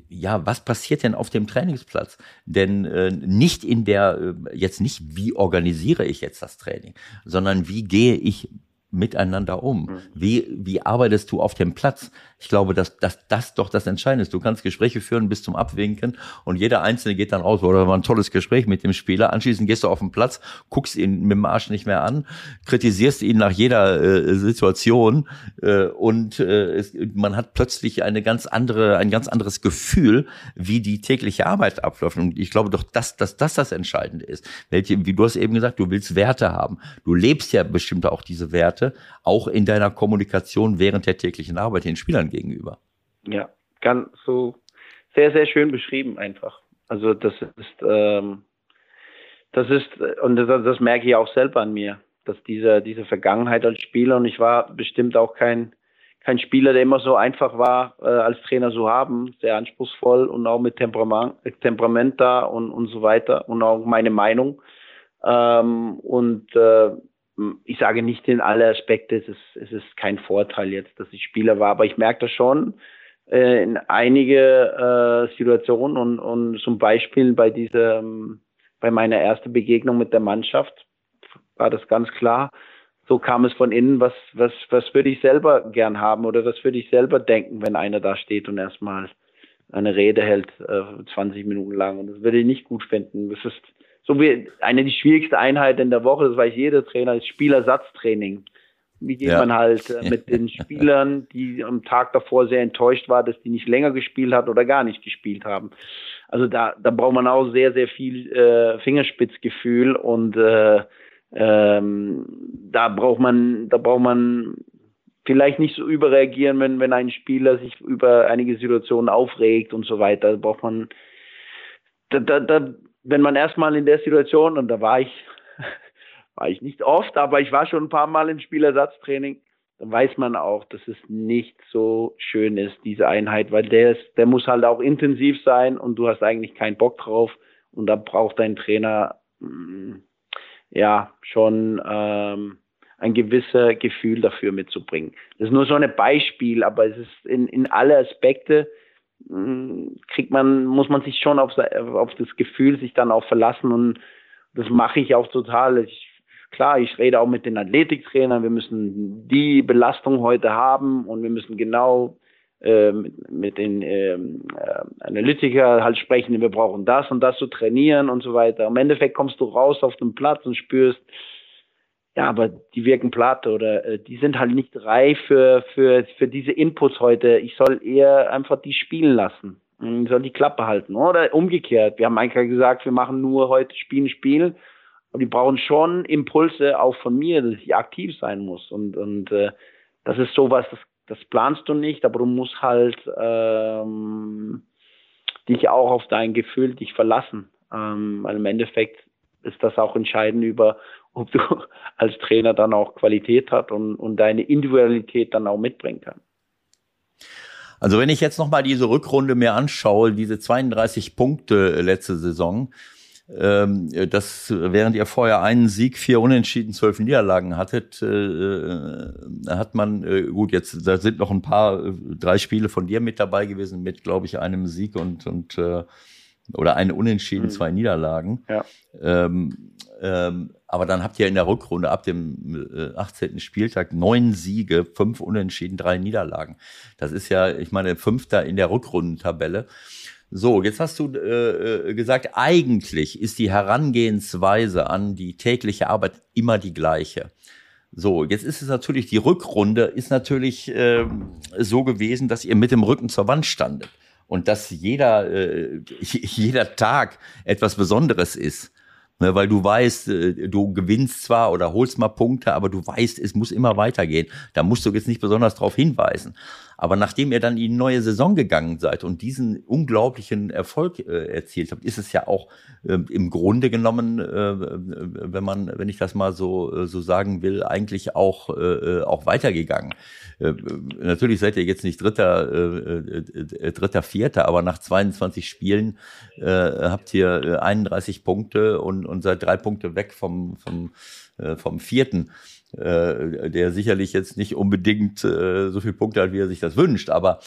ja, was passiert denn auf dem Trainingsplatz? Denn äh, nicht in der, äh, jetzt nicht, wie organisiere ich jetzt das Training, sondern wie gehe ich miteinander um? Mhm. Wie, wie arbeitest du auf dem Platz? Ich glaube, dass, dass das doch das Entscheidende ist. Du kannst Gespräche führen bis zum Abwinken und jeder Einzelne geht dann raus, oder war ein tolles Gespräch mit dem Spieler. Anschließend gehst du auf den Platz, guckst ihn mit dem Arsch nicht mehr an, kritisierst ihn nach jeder äh, Situation äh, und äh, es, man hat plötzlich eine ganz andere, ein ganz anderes Gefühl, wie die tägliche Arbeit abläuft. Und ich glaube doch, dass, dass das das Entscheidende ist. Welche, wie du hast eben gesagt, du willst Werte haben. Du lebst ja bestimmt auch diese Werte, auch in deiner Kommunikation während der täglichen Arbeit den Spielern gegenüber. Ja, ganz so sehr, sehr schön beschrieben einfach. Also das ist, ähm, das ist, und das, das merke ich auch selber an mir, dass diese, diese Vergangenheit als Spieler, und ich war bestimmt auch kein, kein Spieler, der immer so einfach war, äh, als Trainer zu haben, sehr anspruchsvoll und auch mit Temperament, Temperament da und, und so weiter und auch meine Meinung. Ähm, und äh, ich sage nicht in alle Aspekte, es ist, es ist kein Vorteil jetzt, dass ich Spieler war, aber ich merke das schon äh, in einige äh, Situationen und, und zum Beispiel bei dieser, bei meiner ersten Begegnung mit der Mannschaft war das ganz klar. So kam es von innen, was, was, was würde ich selber gern haben oder was würde ich selber denken, wenn einer da steht und erstmal eine Rede hält, äh, 20 Minuten lang. Und das würde ich nicht gut finden. Das ist, so wie eine die schwierigste Einheit in der Woche, das weiß jeder Trainer, ist Spielersatztraining. Wie geht ja. man halt äh, mit den Spielern, die am Tag davor sehr enttäuscht war, dass die nicht länger gespielt hat oder gar nicht gespielt haben. Also da, da braucht man auch sehr, sehr viel äh, Fingerspitzgefühl und äh, ähm, da braucht man, da braucht man vielleicht nicht so überreagieren, wenn, wenn ein Spieler sich über einige Situationen aufregt und so weiter. Da braucht man, da, da, da wenn man erstmal in der Situation, und da war ich, war ich nicht oft, aber ich war schon ein paar Mal im Spielersatztraining, dann weiß man auch, dass es nicht so schön ist, diese Einheit, weil der ist, der muss halt auch intensiv sein und du hast eigentlich keinen Bock drauf und da braucht dein Trainer mm, ja schon ähm, ein gewisses Gefühl dafür mitzubringen. Das ist nur so ein Beispiel, aber es ist in, in alle Aspekte kriegt man, muss man sich schon auf, auf das Gefühl sich dann auch verlassen und das mache ich auch total. Ich, klar, ich rede auch mit den Athletiktrainern, wir müssen die Belastung heute haben und wir müssen genau äh, mit, mit, den ähm, äh, Analytiker halt sprechen, wir brauchen das und das zu trainieren und so weiter. Im Endeffekt kommst du raus auf den Platz und spürst, ja, aber die wirken platt oder äh, die sind halt nicht reif für, für, für diese Inputs heute. Ich soll eher einfach die spielen lassen. Ich soll die Klappe halten. Oder umgekehrt. Wir haben eigentlich gesagt, wir machen nur heute Spielen, Spielen. Aber die brauchen schon Impulse auch von mir, dass ich aktiv sein muss. Und, und äh, das ist sowas, das, das planst du nicht, aber du musst halt ähm, dich auch auf dein Gefühl dich verlassen. Ähm, weil im Endeffekt ist das auch entscheidend über, ob du als Trainer dann auch Qualität hat und, und deine Individualität dann auch mitbringen kann. Also wenn ich jetzt nochmal diese Rückrunde mir anschaue, diese 32 Punkte letzte Saison, ähm, das, während ihr vorher einen Sieg, vier Unentschieden, zwölf Niederlagen hattet, äh, äh, hat man, äh, gut, jetzt da sind noch ein paar, drei Spiele von dir mit dabei gewesen, mit, glaube ich, einem Sieg und, und oder eine Unentschieden, mhm. zwei Niederlagen. Ja. Ähm, ähm, aber dann habt ihr in der Rückrunde ab dem äh, 18. Spieltag neun Siege, fünf Unentschieden, drei Niederlagen. Das ist ja, ich meine, Fünfter in der Rückrundentabelle. So, jetzt hast du äh, äh, gesagt, eigentlich ist die Herangehensweise an die tägliche Arbeit immer die gleiche. So, jetzt ist es natürlich, die Rückrunde ist natürlich äh, so gewesen, dass ihr mit dem Rücken zur Wand standet und dass jeder, äh, jeder Tag etwas Besonderes ist. Ne, weil du weißt, äh, du gewinnst zwar oder holst mal Punkte, aber du weißt, es muss immer weitergehen. Da musst du jetzt nicht besonders darauf hinweisen. Aber nachdem ihr dann in die neue Saison gegangen seid und diesen unglaublichen Erfolg äh, erzielt habt, ist es ja auch äh, im Grunde genommen, äh, wenn man, wenn ich das mal so äh, so sagen will, eigentlich auch äh, auch weitergegangen. Äh, natürlich seid ihr jetzt nicht Dritter, äh, äh, Dritter, Vierter, aber nach 22 Spielen äh, habt ihr 31 Punkte und und seid drei Punkte weg vom vom äh, vom Vierten äh, der sicherlich jetzt nicht unbedingt äh, so viele Punkte hat, wie er sich das wünscht. Aber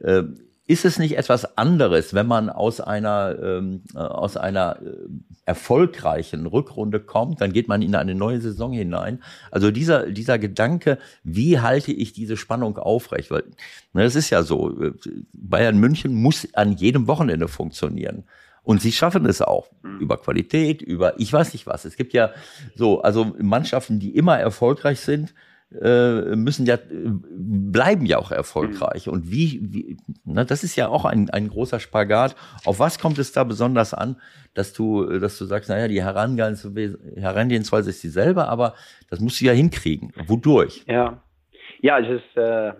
äh, ist es nicht etwas anderes, wenn man aus einer, ähm, äh, aus einer äh, erfolgreichen Rückrunde kommt, dann geht man in eine neue Saison hinein. Also dieser, dieser Gedanke, wie halte ich diese Spannung aufrecht? Weil, ne, das ist ja so, Bayern München muss an jedem Wochenende funktionieren. Und sie schaffen es auch mhm. über Qualität, über ich weiß nicht was. Es gibt ja so, also Mannschaften, die immer erfolgreich sind, äh, müssen ja, bleiben ja auch erfolgreich. Mhm. Und wie, wie na, das ist ja auch ein, ein großer Spagat. Auf was kommt es da besonders an, dass du, dass du sagst, naja, die Herangehensweise ist dieselbe, aber das musst du ja hinkriegen. Wodurch? Ja. Ja, es ist, äh,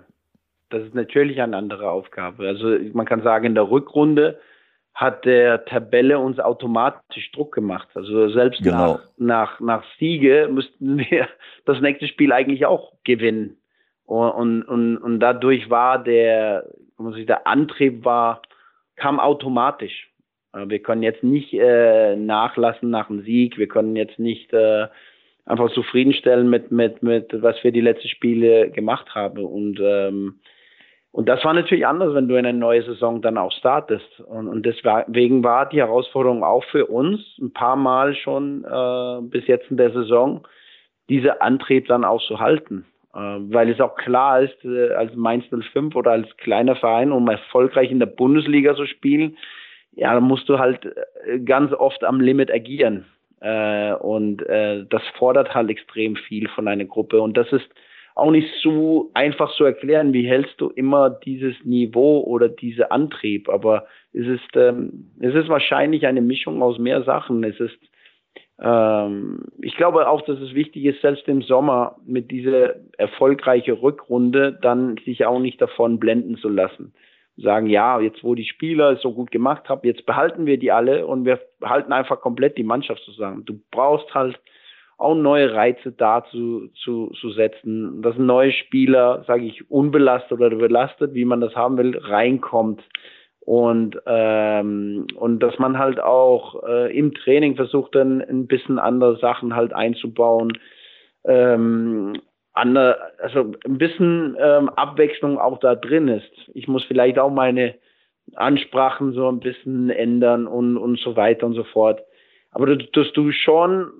das ist natürlich eine andere Aufgabe. Also man kann sagen, in der Rückrunde hat der Tabelle uns automatisch Druck gemacht. Also selbst genau. nach, nach, nach Siege müssten wir das nächste Spiel eigentlich auch gewinnen. Und, und, und dadurch war der, der Antrieb war, kam automatisch. Äh, wir können jetzt nicht äh, nachlassen nach dem Sieg. Wir können jetzt nicht äh, einfach zufriedenstellen mit, mit, mit, was wir die letzten Spiele gemacht haben. Und ähm, und das war natürlich anders, wenn du in eine neue Saison dann auch startest. Und, und deswegen war die Herausforderung auch für uns ein paar Mal schon äh, bis jetzt in der Saison, diese Antrieb dann auch zu halten. Äh, weil es auch klar ist, äh, als Mainz 05 oder als kleiner Verein, um erfolgreich in der Bundesliga zu spielen, ja, dann musst du halt äh, ganz oft am Limit agieren. Äh, und äh, das fordert halt extrem viel von einer Gruppe. Und das ist auch nicht so einfach zu erklären, wie hältst du immer dieses Niveau oder diese Antrieb. Aber es ist, ähm, es ist wahrscheinlich eine Mischung aus mehr Sachen. Es ist, ähm, ich glaube auch, dass es wichtig ist, selbst im Sommer mit dieser erfolgreichen Rückrunde dann sich auch nicht davon blenden zu lassen. Sagen, ja, jetzt wo die Spieler es so gut gemacht haben, jetzt behalten wir die alle und wir halten einfach komplett die Mannschaft zusammen. Du brauchst halt auch neue Reize da zu, zu, zu setzen, dass ein neuer Spieler, sage ich, unbelastet oder belastet, wie man das haben will, reinkommt. Und, ähm, und dass man halt auch äh, im Training versucht, dann ein bisschen andere Sachen halt einzubauen. Ähm, andere, also ein bisschen ähm, Abwechslung auch da drin ist. Ich muss vielleicht auch meine Ansprachen so ein bisschen ändern und, und so weiter und so fort. Aber dass du schon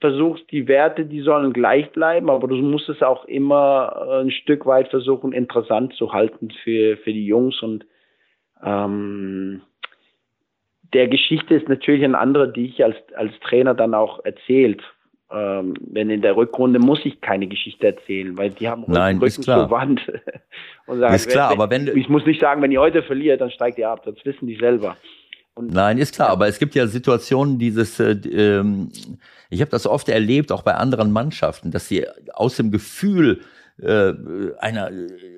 versuchst, die Werte, die sollen gleich bleiben, aber du musst es auch immer äh, ein Stück weit versuchen, interessant zu halten für, für die Jungs. Und ähm, der Geschichte ist natürlich eine andere, die ich als, als Trainer dann auch erzählt. Ähm, denn in der Rückrunde muss ich keine Geschichte erzählen, weil die haben Nein, Rücken zur Wand. und sagen, ist klar, wenn, aber wenn ich muss nicht sagen, wenn ihr heute verliert, dann steigt ihr ab. Das wissen die selber. Und Nein, ist klar, aber es gibt ja Situationen, dieses, äh, ähm, ich habe das oft erlebt, auch bei anderen Mannschaften, dass sie aus dem Gefühl äh, einer,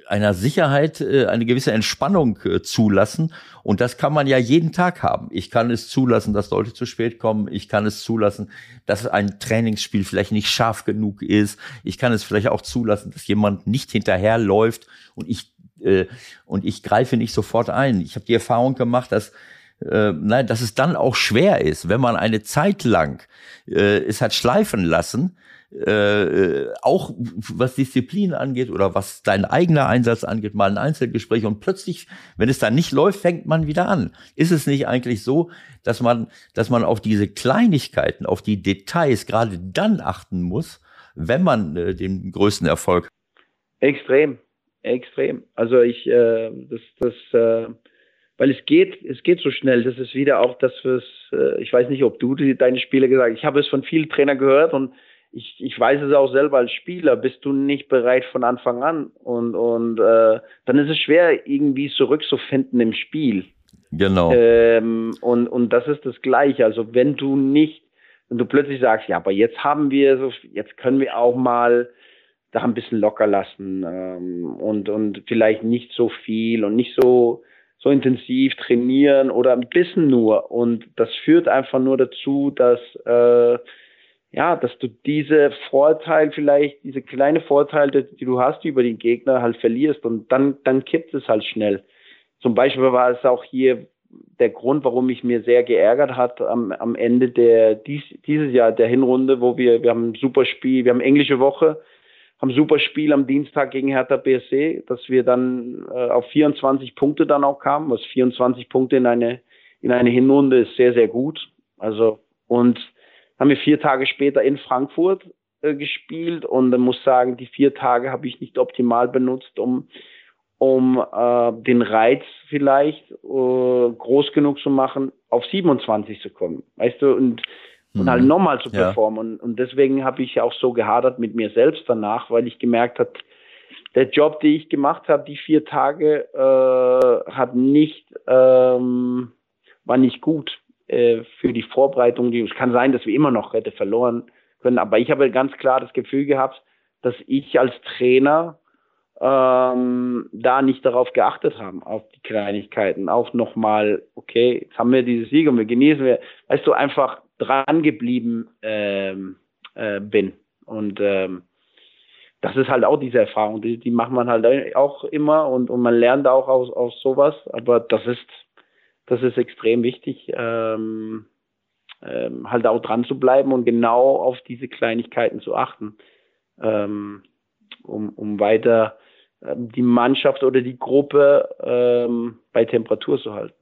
einer Sicherheit äh, eine gewisse Entspannung äh, zulassen. Und das kann man ja jeden Tag haben. Ich kann es zulassen, dass Leute zu spät kommen. Ich kann es zulassen, dass ein Trainingsspiel vielleicht nicht scharf genug ist. Ich kann es vielleicht auch zulassen, dass jemand nicht hinterherläuft und ich, äh, und ich greife nicht sofort ein. Ich habe die Erfahrung gemacht, dass äh, nein, dass es dann auch schwer ist, wenn man eine Zeit lang äh, es hat schleifen lassen, äh, auch was Disziplin angeht oder was dein eigener Einsatz angeht, mal ein Einzelgespräch und plötzlich, wenn es dann nicht läuft, fängt man wieder an. Ist es nicht eigentlich so, dass man, dass man auf diese Kleinigkeiten, auf die Details gerade dann achten muss, wenn man äh, den größten Erfolg? Extrem, extrem. Also ich, äh, das, das äh weil es geht, es geht so schnell. Das ist wieder auch das, was, äh, ich weiß nicht, ob du die, deine Spiele gesagt hast. Ich habe es von vielen Trainern gehört und ich, ich weiß es auch selber als Spieler, bist du nicht bereit von Anfang an und, und äh, dann ist es schwer, irgendwie zurückzufinden im Spiel. Genau. Ähm, und, und das ist das Gleiche. Also wenn du nicht, wenn du plötzlich sagst, ja, aber jetzt haben wir so, jetzt können wir auch mal da ein bisschen locker lassen ähm, und, und vielleicht nicht so viel und nicht so so intensiv trainieren oder ein bisschen nur. Und das führt einfach nur dazu, dass äh, ja, dass du diese Vorteil vielleicht, diese kleine Vorteile, die du hast über den Gegner halt verlierst und dann, dann kippt es halt schnell. Zum Beispiel war es auch hier der Grund, warum mich mir sehr geärgert hat am, am Ende der dies, dieses Jahr der Hinrunde, wo wir wir haben ein super Spiel, wir haben englische Woche, haben super Spiel am Dienstag gegen Hertha BSC, dass wir dann äh, auf 24 Punkte dann auch kamen. Was 24 Punkte in eine in eine Hinrunde ist sehr sehr gut. Also und haben wir vier Tage später in Frankfurt äh, gespielt und dann muss sagen, die vier Tage habe ich nicht optimal benutzt, um um äh, den Reiz vielleicht äh, groß genug zu machen, auf 27 zu kommen. Weißt du, und. Und halt mhm. nochmal zu performen. Ja. Und, und deswegen habe ich auch so gehadert mit mir selbst danach, weil ich gemerkt habe, der Job, den ich gemacht habe, die vier Tage, äh, hat nicht, ähm, war nicht gut äh, für die Vorbereitung. Es kann sein, dass wir immer noch hätte verloren können, aber ich habe ganz klar das Gefühl gehabt, dass ich als Trainer ähm, da nicht darauf geachtet haben, auf die Kleinigkeiten. Auch nochmal, okay, jetzt haben wir diese Siege und wir genießen wir, weißt du, einfach dran geblieben ähm, äh, bin. Und ähm, das ist halt auch diese Erfahrung, die, die macht man halt auch immer und, und man lernt auch aus, aus sowas, aber das ist, das ist extrem wichtig, ähm, ähm, halt auch dran zu bleiben und genau auf diese Kleinigkeiten zu achten, ähm, um, um weiter ähm, die Mannschaft oder die Gruppe ähm, bei Temperatur zu halten.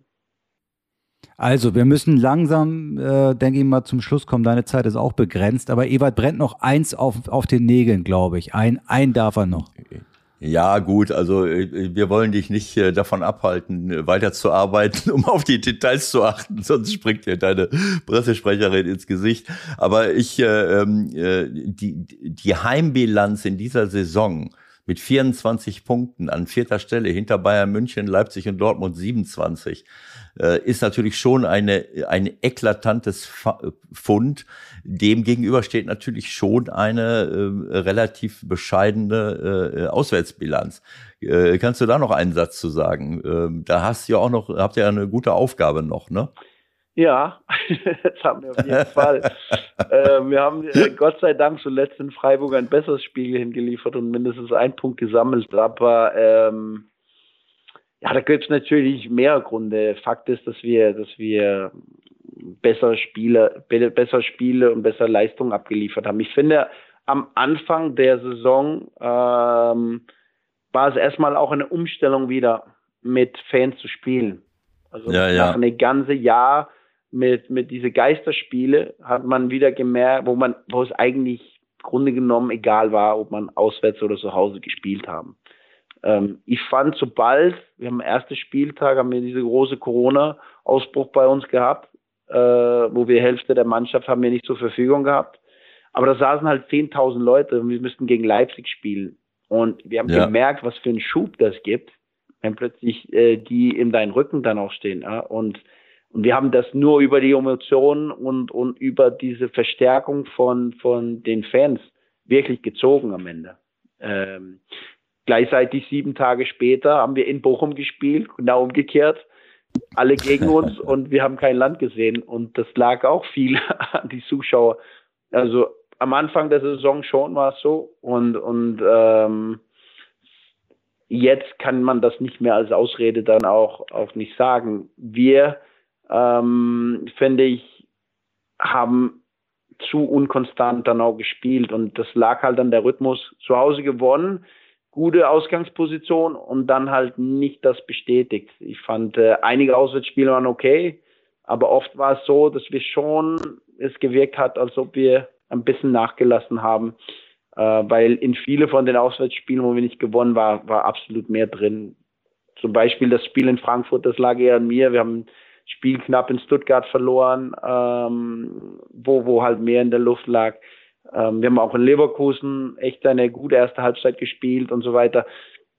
Also, wir müssen langsam, äh, denke ich mal, zum Schluss kommen. Deine Zeit ist auch begrenzt, aber Ewald brennt noch eins auf, auf den Nägeln, glaube ich. Ein, ein darf er noch. Ja, gut, also äh, wir wollen dich nicht äh, davon abhalten, weiterzuarbeiten, um auf die Details zu achten, sonst springt dir deine Pressesprecherin ins Gesicht. Aber ich, äh, ähm, äh, die, die Heimbilanz in dieser Saison, mit 24 Punkten an vierter Stelle hinter Bayern München, Leipzig und Dortmund 27 äh, ist natürlich schon eine, ein eklatantes Fund. Dem gegenüber steht natürlich schon eine äh, relativ bescheidene äh, Auswärtsbilanz. Äh, kannst du da noch einen Satz zu sagen? Ähm, da hast du ja auch noch, habt ihr ja eine gute Aufgabe noch, ne? Ja, das haben wir auf jeden Fall. äh, wir haben äh, Gott sei Dank zuletzt in Freiburg ein besseres Spiel hingeliefert und mindestens einen Punkt gesammelt. Aber ähm, ja, da gibt es natürlich mehr Gründe. Fakt ist, dass wir, dass wir bessere Spiele, besser Spiele und bessere Leistungen abgeliefert haben. Ich finde, am Anfang der Saison ähm, war es erstmal auch eine Umstellung wieder mit Fans zu spielen. Also ja, ja. nach einem ganzen Jahr mit, mit diese Geisterspiele hat man wieder gemerkt, wo man, wo es eigentlich Grunde genommen egal war, ob man auswärts oder zu Hause gespielt haben. Ähm, ich fand, sobald, wir haben am ersten Spieltag, haben wir diese große Corona-Ausbruch bei uns gehabt, äh, wo wir Hälfte der Mannschaft haben wir nicht zur Verfügung gehabt. Aber da saßen halt 10.000 Leute und wir müssten gegen Leipzig spielen. Und wir haben ja. gemerkt, was für einen Schub das gibt, wenn plötzlich äh, die in deinen Rücken dann auch stehen. Ja? Und und wir haben das nur über die Emotionen und, und über diese Verstärkung von, von den Fans wirklich gezogen am Ende. Ähm, gleichzeitig sieben Tage später haben wir in Bochum gespielt, genau umgekehrt. Alle gegen uns und wir haben kein Land gesehen. Und das lag auch viel an die Zuschauer. Also am Anfang der Saison schon war es so. Und, und ähm, jetzt kann man das nicht mehr als Ausrede dann auch, auch nicht sagen. Wir ähm, finde ich, haben zu unkonstant dann auch gespielt und das lag halt an der Rhythmus. Zu Hause gewonnen, gute Ausgangsposition und dann halt nicht das bestätigt. Ich fand, äh, einige Auswärtsspiele waren okay, aber oft war es so, dass wir schon es gewirkt hat, als ob wir ein bisschen nachgelassen haben, äh, weil in viele von den Auswärtsspielen, wo wir nicht gewonnen war, war absolut mehr drin. Zum Beispiel das Spiel in Frankfurt, das lag eher an mir. Wir haben Spiel knapp in Stuttgart verloren, ähm, wo, wo halt mehr in der Luft lag. Ähm, wir haben auch in Leverkusen echt eine gute erste Halbzeit gespielt und so weiter.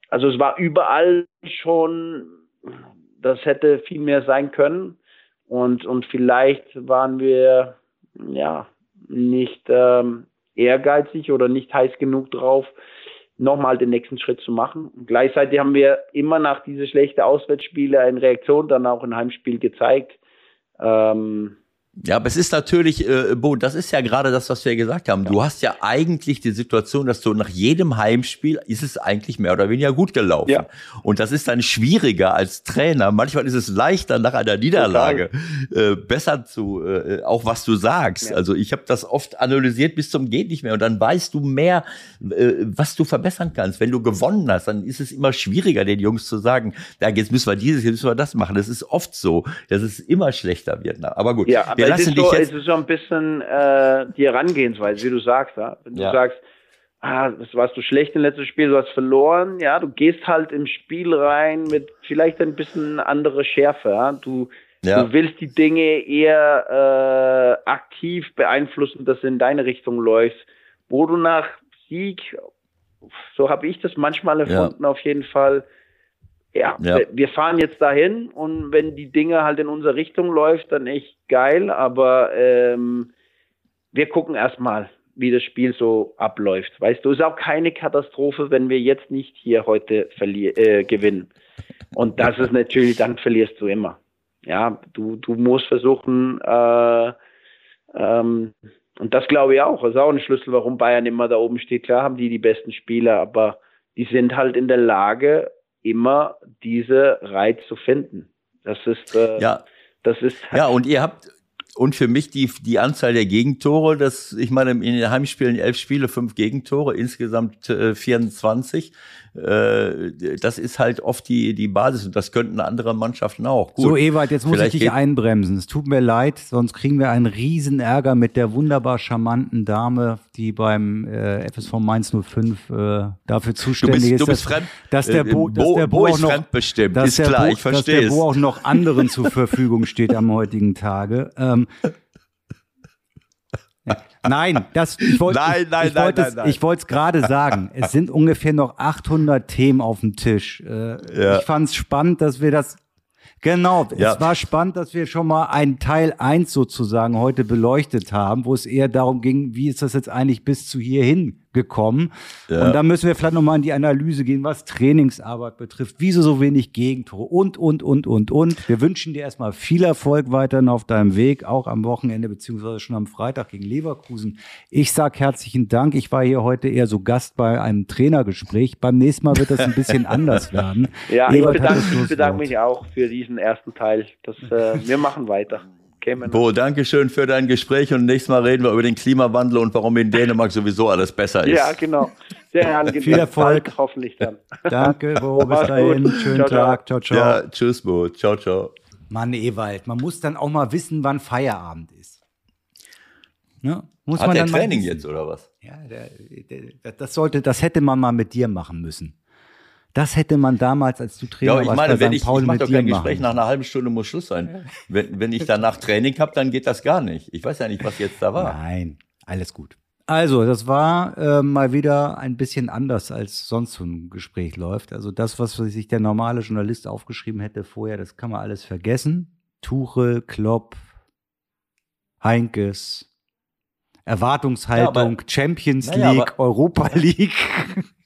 Also es war überall schon, das hätte viel mehr sein können. Und, und vielleicht waren wir ja nicht ähm, ehrgeizig oder nicht heiß genug drauf, nochmal den nächsten Schritt zu machen. Und gleichzeitig haben wir immer nach diese schlechten Auswärtsspiele eine Reaktion dann auch im Heimspiel gezeigt. Ähm, Ja, aber es ist natürlich, äh, Bo, das ist ja gerade das, was wir gesagt haben. Du hast ja eigentlich die Situation, dass du nach jedem Heimspiel ist es eigentlich mehr oder weniger gut gelaufen. Ja. Und das ist dann schwieriger als Trainer. Manchmal ist es leichter nach einer Niederlage äh, besser zu, äh, auch was du sagst. Ja. Also ich habe das oft analysiert bis zum geht nicht mehr und dann weißt du mehr, äh, was du verbessern kannst. Wenn du gewonnen hast, dann ist es immer schwieriger, den Jungs zu sagen, ja, jetzt müssen wir dieses, jetzt müssen wir das machen. Das ist oft so, dass es immer schlechter wird. Aber gut. Ja, aber es ist, so, es ist so ein bisschen äh, die Herangehensweise, wie du sagst. Ja? Wenn du ja. sagst, ah, das warst du schlecht im letzten Spiel, du hast verloren, ja, du gehst halt im Spiel rein mit vielleicht ein bisschen andere Schärfe. Ja? Du, ja. du willst die Dinge eher äh, aktiv beeinflussen, dass es in deine Richtung läuft. Wo du nach Sieg, so habe ich das manchmal erfunden, ja. auf jeden Fall, ja, ja, wir fahren jetzt dahin und wenn die Dinge halt in unsere Richtung läuft, dann echt geil, aber ähm, wir gucken erstmal, wie das Spiel so abläuft. Weißt du, ist auch keine Katastrophe, wenn wir jetzt nicht hier heute äh, gewinnen. Und das ist natürlich, dann verlierst du immer. Ja, du, du musst versuchen, äh, ähm, und das glaube ich auch, das ist auch ein Schlüssel, warum Bayern immer da oben steht. Klar haben die die besten Spieler, aber die sind halt in der Lage, immer diese Reiz zu finden. Das ist, äh, ja. das ist. Ja, und ihr habt, und für mich die, die Anzahl der Gegentore, das, ich meine, in den Heimspielen elf Spiele, fünf Gegentore, insgesamt äh, 24. Äh, das ist halt oft die, die Basis und das könnten andere Mannschaften auch. Gut, so, Ewald, jetzt muss ich dich einbremsen. Es tut mir leid, sonst kriegen wir einen riesen Ärger mit der wunderbar charmanten Dame, die beim äh, FSV Mainz 05 äh, dafür zuständig du bist, ist. Du bist dass, fremd. Dass der Bo, äh, dass der Bo, Bo auch noch, fremdbestimmt, ist klar, Bo, ich verstehe Dass der Bo auch noch anderen zur Verfügung steht am heutigen Tage. Ähm, Nein, das, ich wollte nein, nein, ich, ich nein, nein, es gerade sagen. Es sind ungefähr noch 800 Themen auf dem Tisch. Äh, ja. Ich fand es spannend, dass wir das Genau, ja. es war spannend, dass wir schon mal einen Teil eins sozusagen heute beleuchtet haben, wo es eher darum ging, wie ist das jetzt eigentlich bis zu hierhin gekommen. Ja. Und da müssen wir vielleicht nochmal in die Analyse gehen, was Trainingsarbeit betrifft, wieso so wenig Gegentore und, und, und, und, und. Wir wünschen dir erstmal viel Erfolg weiterhin auf deinem Weg, auch am Wochenende beziehungsweise schon am Freitag gegen Leverkusen. Ich sag herzlichen Dank. Ich war hier heute eher so Gast bei einem Trainergespräch. Beim nächsten Mal wird das ein bisschen anders werden. Ja, ich bedanke, ich bedanke mich auch für diesen ersten Teil. Das, äh, wir machen weiter. Bo, danke schön für dein Gespräch und nächstes Mal reden wir über den Klimawandel und warum in Dänemark sowieso alles besser ist. Ja, genau. Sehr angenehm. Viel Erfolg. Hoffentlich dann. Danke, Bo. Bis dahin. Gut. Schönen ciao, Tag. Ciao, ciao. Ja, tschüss, Bo. Ciao, ciao. Mann, Ewald, man muss dann auch mal wissen, wann Feierabend ist. Ne? Muss Hat man der Training jetzt oder was? Ja, der, der, das sollte, das hätte man mal mit dir machen müssen. Das hätte man damals, als du Trainer ja, ich meine, wenn ich, ich mache doch kein Gespräch, nach einer halben Stunde muss Schluss sein. Wenn, wenn ich danach Training habe, dann geht das gar nicht. Ich weiß ja nicht, was jetzt da war. Nein, alles gut. Also, das war äh, mal wieder ein bisschen anders, als sonst so ein Gespräch läuft. Also das, was sich der normale Journalist aufgeschrieben hätte vorher, das kann man alles vergessen. Tuchel, Klopp, Heinkes, Erwartungshaltung, ja, aber, Champions League, ja, Europa League.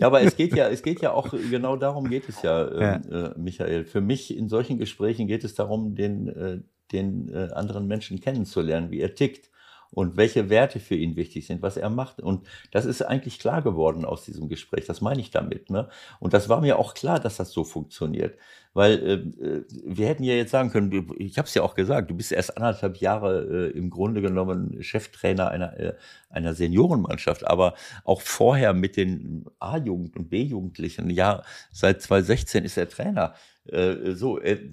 Ja, aber es geht ja, es geht ja auch, genau darum geht es ja, äh, ja. Äh, Michael. Für mich in solchen Gesprächen geht es darum, den, äh, den äh, anderen Menschen kennenzulernen, wie er tickt und welche Werte für ihn wichtig sind, was er macht. Und das ist eigentlich klar geworden aus diesem Gespräch. Das meine ich damit. Ne? Und das war mir auch klar, dass das so funktioniert. Weil äh, äh wir hätten ja jetzt sagen können, ich habe es ja auch gesagt, du bist erst anderthalb Jahre äh, im Grunde genommen Cheftrainer einer, äh, einer Seniorenmannschaft, aber auch vorher mit den A-Jugend und B-Jugendlichen, ja, seit 2016 ist er Trainer. Äh, so, äh,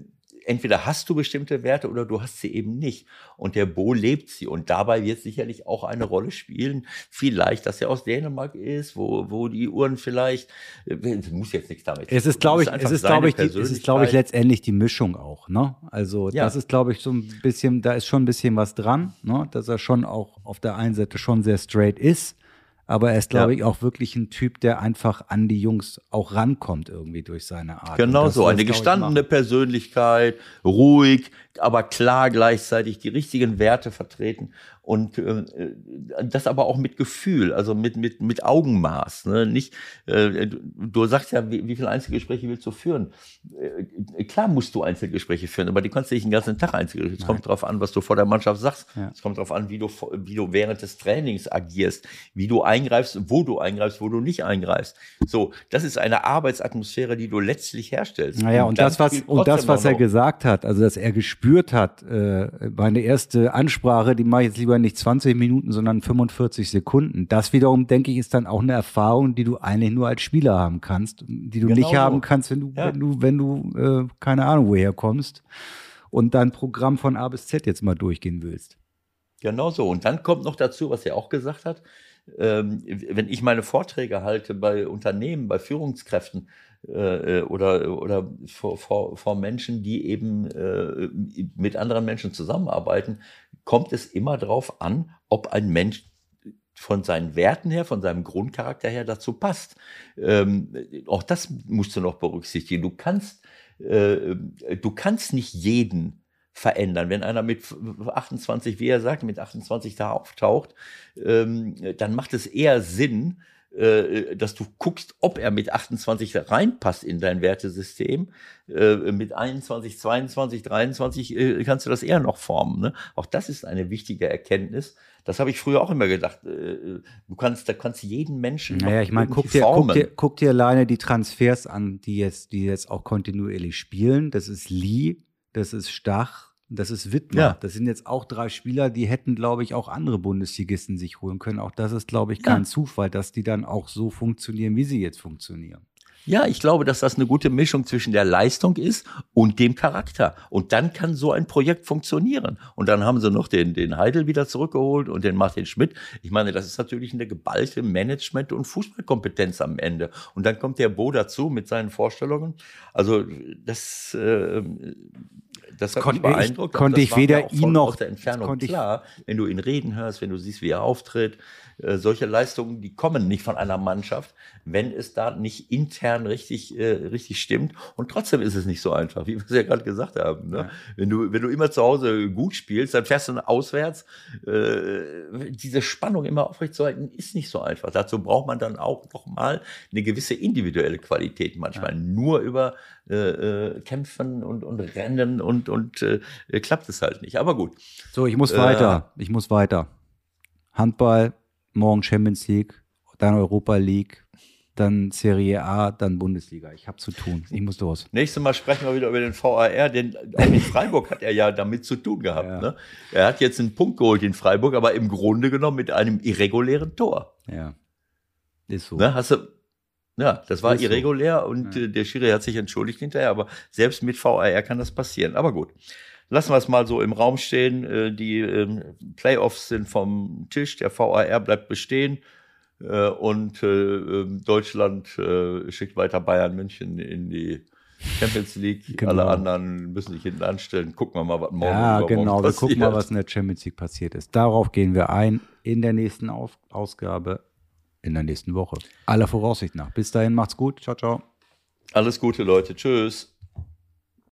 entweder hast du bestimmte Werte oder du hast sie eben nicht. Und der Bo lebt sie. Und dabei wird sicherlich auch eine Rolle spielen, vielleicht, dass er aus Dänemark ist, wo, wo die Uhren vielleicht, äh, muss jetzt nichts damit. Es ist, glaube ich, es ist, glaube ich, die, es ist, glaube ich, letztendlich die Mischung auch, ne? Also, ja. das ist, glaube ich, so ein bisschen, da ist schon ein bisschen was dran, ne? Dass er schon auch auf der einen Seite schon sehr straight ist, Aber er ist, glaube Ja. ich, auch wirklich ein Typ, der einfach an die Jungs auch rankommt irgendwie durch seine Art. Genau das so, eine gestandene. Persönlichkeit, ruhig, aber klar gleichzeitig die richtigen Werte vertreten und äh, das aber auch mit Gefühl, also mit, mit, mit Augenmaß. Ne? Nicht, äh, du, du sagst ja, wie, wie viele Einzelgespräche willst du führen? Äh, klar musst du Einzelgespräche führen, aber die kannst du nicht den ganzen Tag Einzelgespräche. Es kommt darauf an, was du vor der Mannschaft sagst. Ja. Es kommt darauf an, wie du, wie du während des Trainings agierst, wie du eingreifst, wo du eingreifst, wo du nicht eingreifst. So, das ist eine Arbeitsatmosphäre, die du letztlich herstellst. Naja, und dann das, was, und das, was er gesagt hat, also dass er gespürt hat, äh, meine erste Ansprache, die mache ich jetzt lieber nicht 20 Minuten, sondern 45 Sekunden. Das wiederum, denke ich, ist dann auch eine Erfahrung, die du eigentlich nur als Spieler haben kannst, die du Genau nicht so. haben kannst, wenn du, Ja. wenn du, wenn du, äh, keine Ahnung, woher kommst und dein Programm von A bis Z jetzt mal durchgehen willst. Genau so. Und dann kommt noch dazu, was er auch gesagt hat, ähm, wenn ich meine Vorträge halte bei Unternehmen, bei Führungskräften äh, oder, oder vor, vor, vor Menschen, die eben äh, mit anderen Menschen zusammenarbeiten, kommt es immer darauf an, ob ein Mensch von seinen Werten her, von seinem Grundcharakter her dazu passt. Ähm, auch das musst du noch berücksichtigen. Du kannst, äh, du kannst nicht jeden verändern. Wenn einer mit 28, wie er sagt, mit 28 da auftaucht, ähm, dann macht es eher Sinn, dass du guckst, ob er mit 28 da reinpasst in dein Wertesystem. Äh, mit 21, 22, 23 äh, kannst du das eher noch formen. Ne? Auch das ist eine wichtige Erkenntnis. Das habe ich früher auch immer gedacht. Äh, du kannst, da kannst jeden Menschen. Naja, ich meine, guck dir, guck, formen. dir, guck dir alleine die Transfers an, die jetzt, die jetzt auch kontinuierlich spielen. Das ist Lee, das ist Stach, das ist Wittmer. Ja. Das sind jetzt auch drei Spieler, die hätten, glaube ich, auch andere Bundesligisten sich holen können. Auch das ist, glaube ich, kein Ja. Zufall, dass die dann auch so funktionieren, wie sie jetzt funktionieren. Ja, ich glaube, dass das eine gute Mischung zwischen der Leistung ist und dem Charakter. Und dann kann so ein Projekt funktionieren. Und dann haben sie noch den, den Heidel wieder zurückgeholt und den Martin Schmidt. Ich meine, das ist natürlich eine geballte Management- und Fußballkompetenz am Ende. Und dann kommt der Bo dazu mit seinen Vorstellungen. Also das, äh, das hat Konnte mich ich- beeindruckt. konnte ich weder ihn noch- aus der Entfernung klar, wenn du ihn reden hörst, wenn du siehst, wie er auftritt. Äh, solche Leistungen, die kommen nicht von einer Mannschaft, wenn es da nicht intern richtig, äh, richtig stimmt. Und trotzdem ist es nicht so einfach, wie wir es ja gerade gesagt haben. Ne? Ja. Wenn, du, wenn du immer zu Hause gut spielst, dann fährst du auswärts. Äh, diese Spannung immer aufrechtzuerhalten, ist nicht so einfach. Dazu braucht man dann auch noch mal eine gewisse individuelle Qualität. Manchmal nur über äh, äh, Kämpfen und, und Rennen und, und äh, klappt es halt nicht. Aber gut. So, ich muss Äh, weiter. Ich muss weiter. Handball, morgen Champions League, dann Europa League, dann Serie A, dann Bundesliga. Ich habe zu tun. Ich muss los. Nächstes Mal sprechen wir wieder über den VAR, denn auch in Freiburg hat er ja damit zu tun gehabt. Ja. Ne? Er hat jetzt einen Punkt geholt in Freiburg, aber im Grunde genommen mit einem irregulären Tor. Ja. Ist so. Ne? Hast du, ja, das war Ist so. irregulär und Ja. äh, der Schiri hat sich entschuldigt hinterher, aber selbst mit VAR kann das passieren. Aber gut. Lassen wir es mal so im Raum stehen. Äh, Die ähm, Playoffs sind vom Tisch, der VAR bleibt bestehen. Äh, Und äh, ähm, Deutschland schickt weiter Bayern München in die Champions League. Genau. Alle anderen müssen sich hinten anstellen. Gucken wir mal, was morgen Ja, übermorgen genau. Wir gucken mal, passiert. was in der Champions League passiert ist. Darauf gehen wir ein in der nächsten Auf Ausgabe in der nächsten Woche. Aller Voraussicht nach. Bis dahin, macht's gut. Ciao, ciao. Alles Gute, Leute. Tschüss.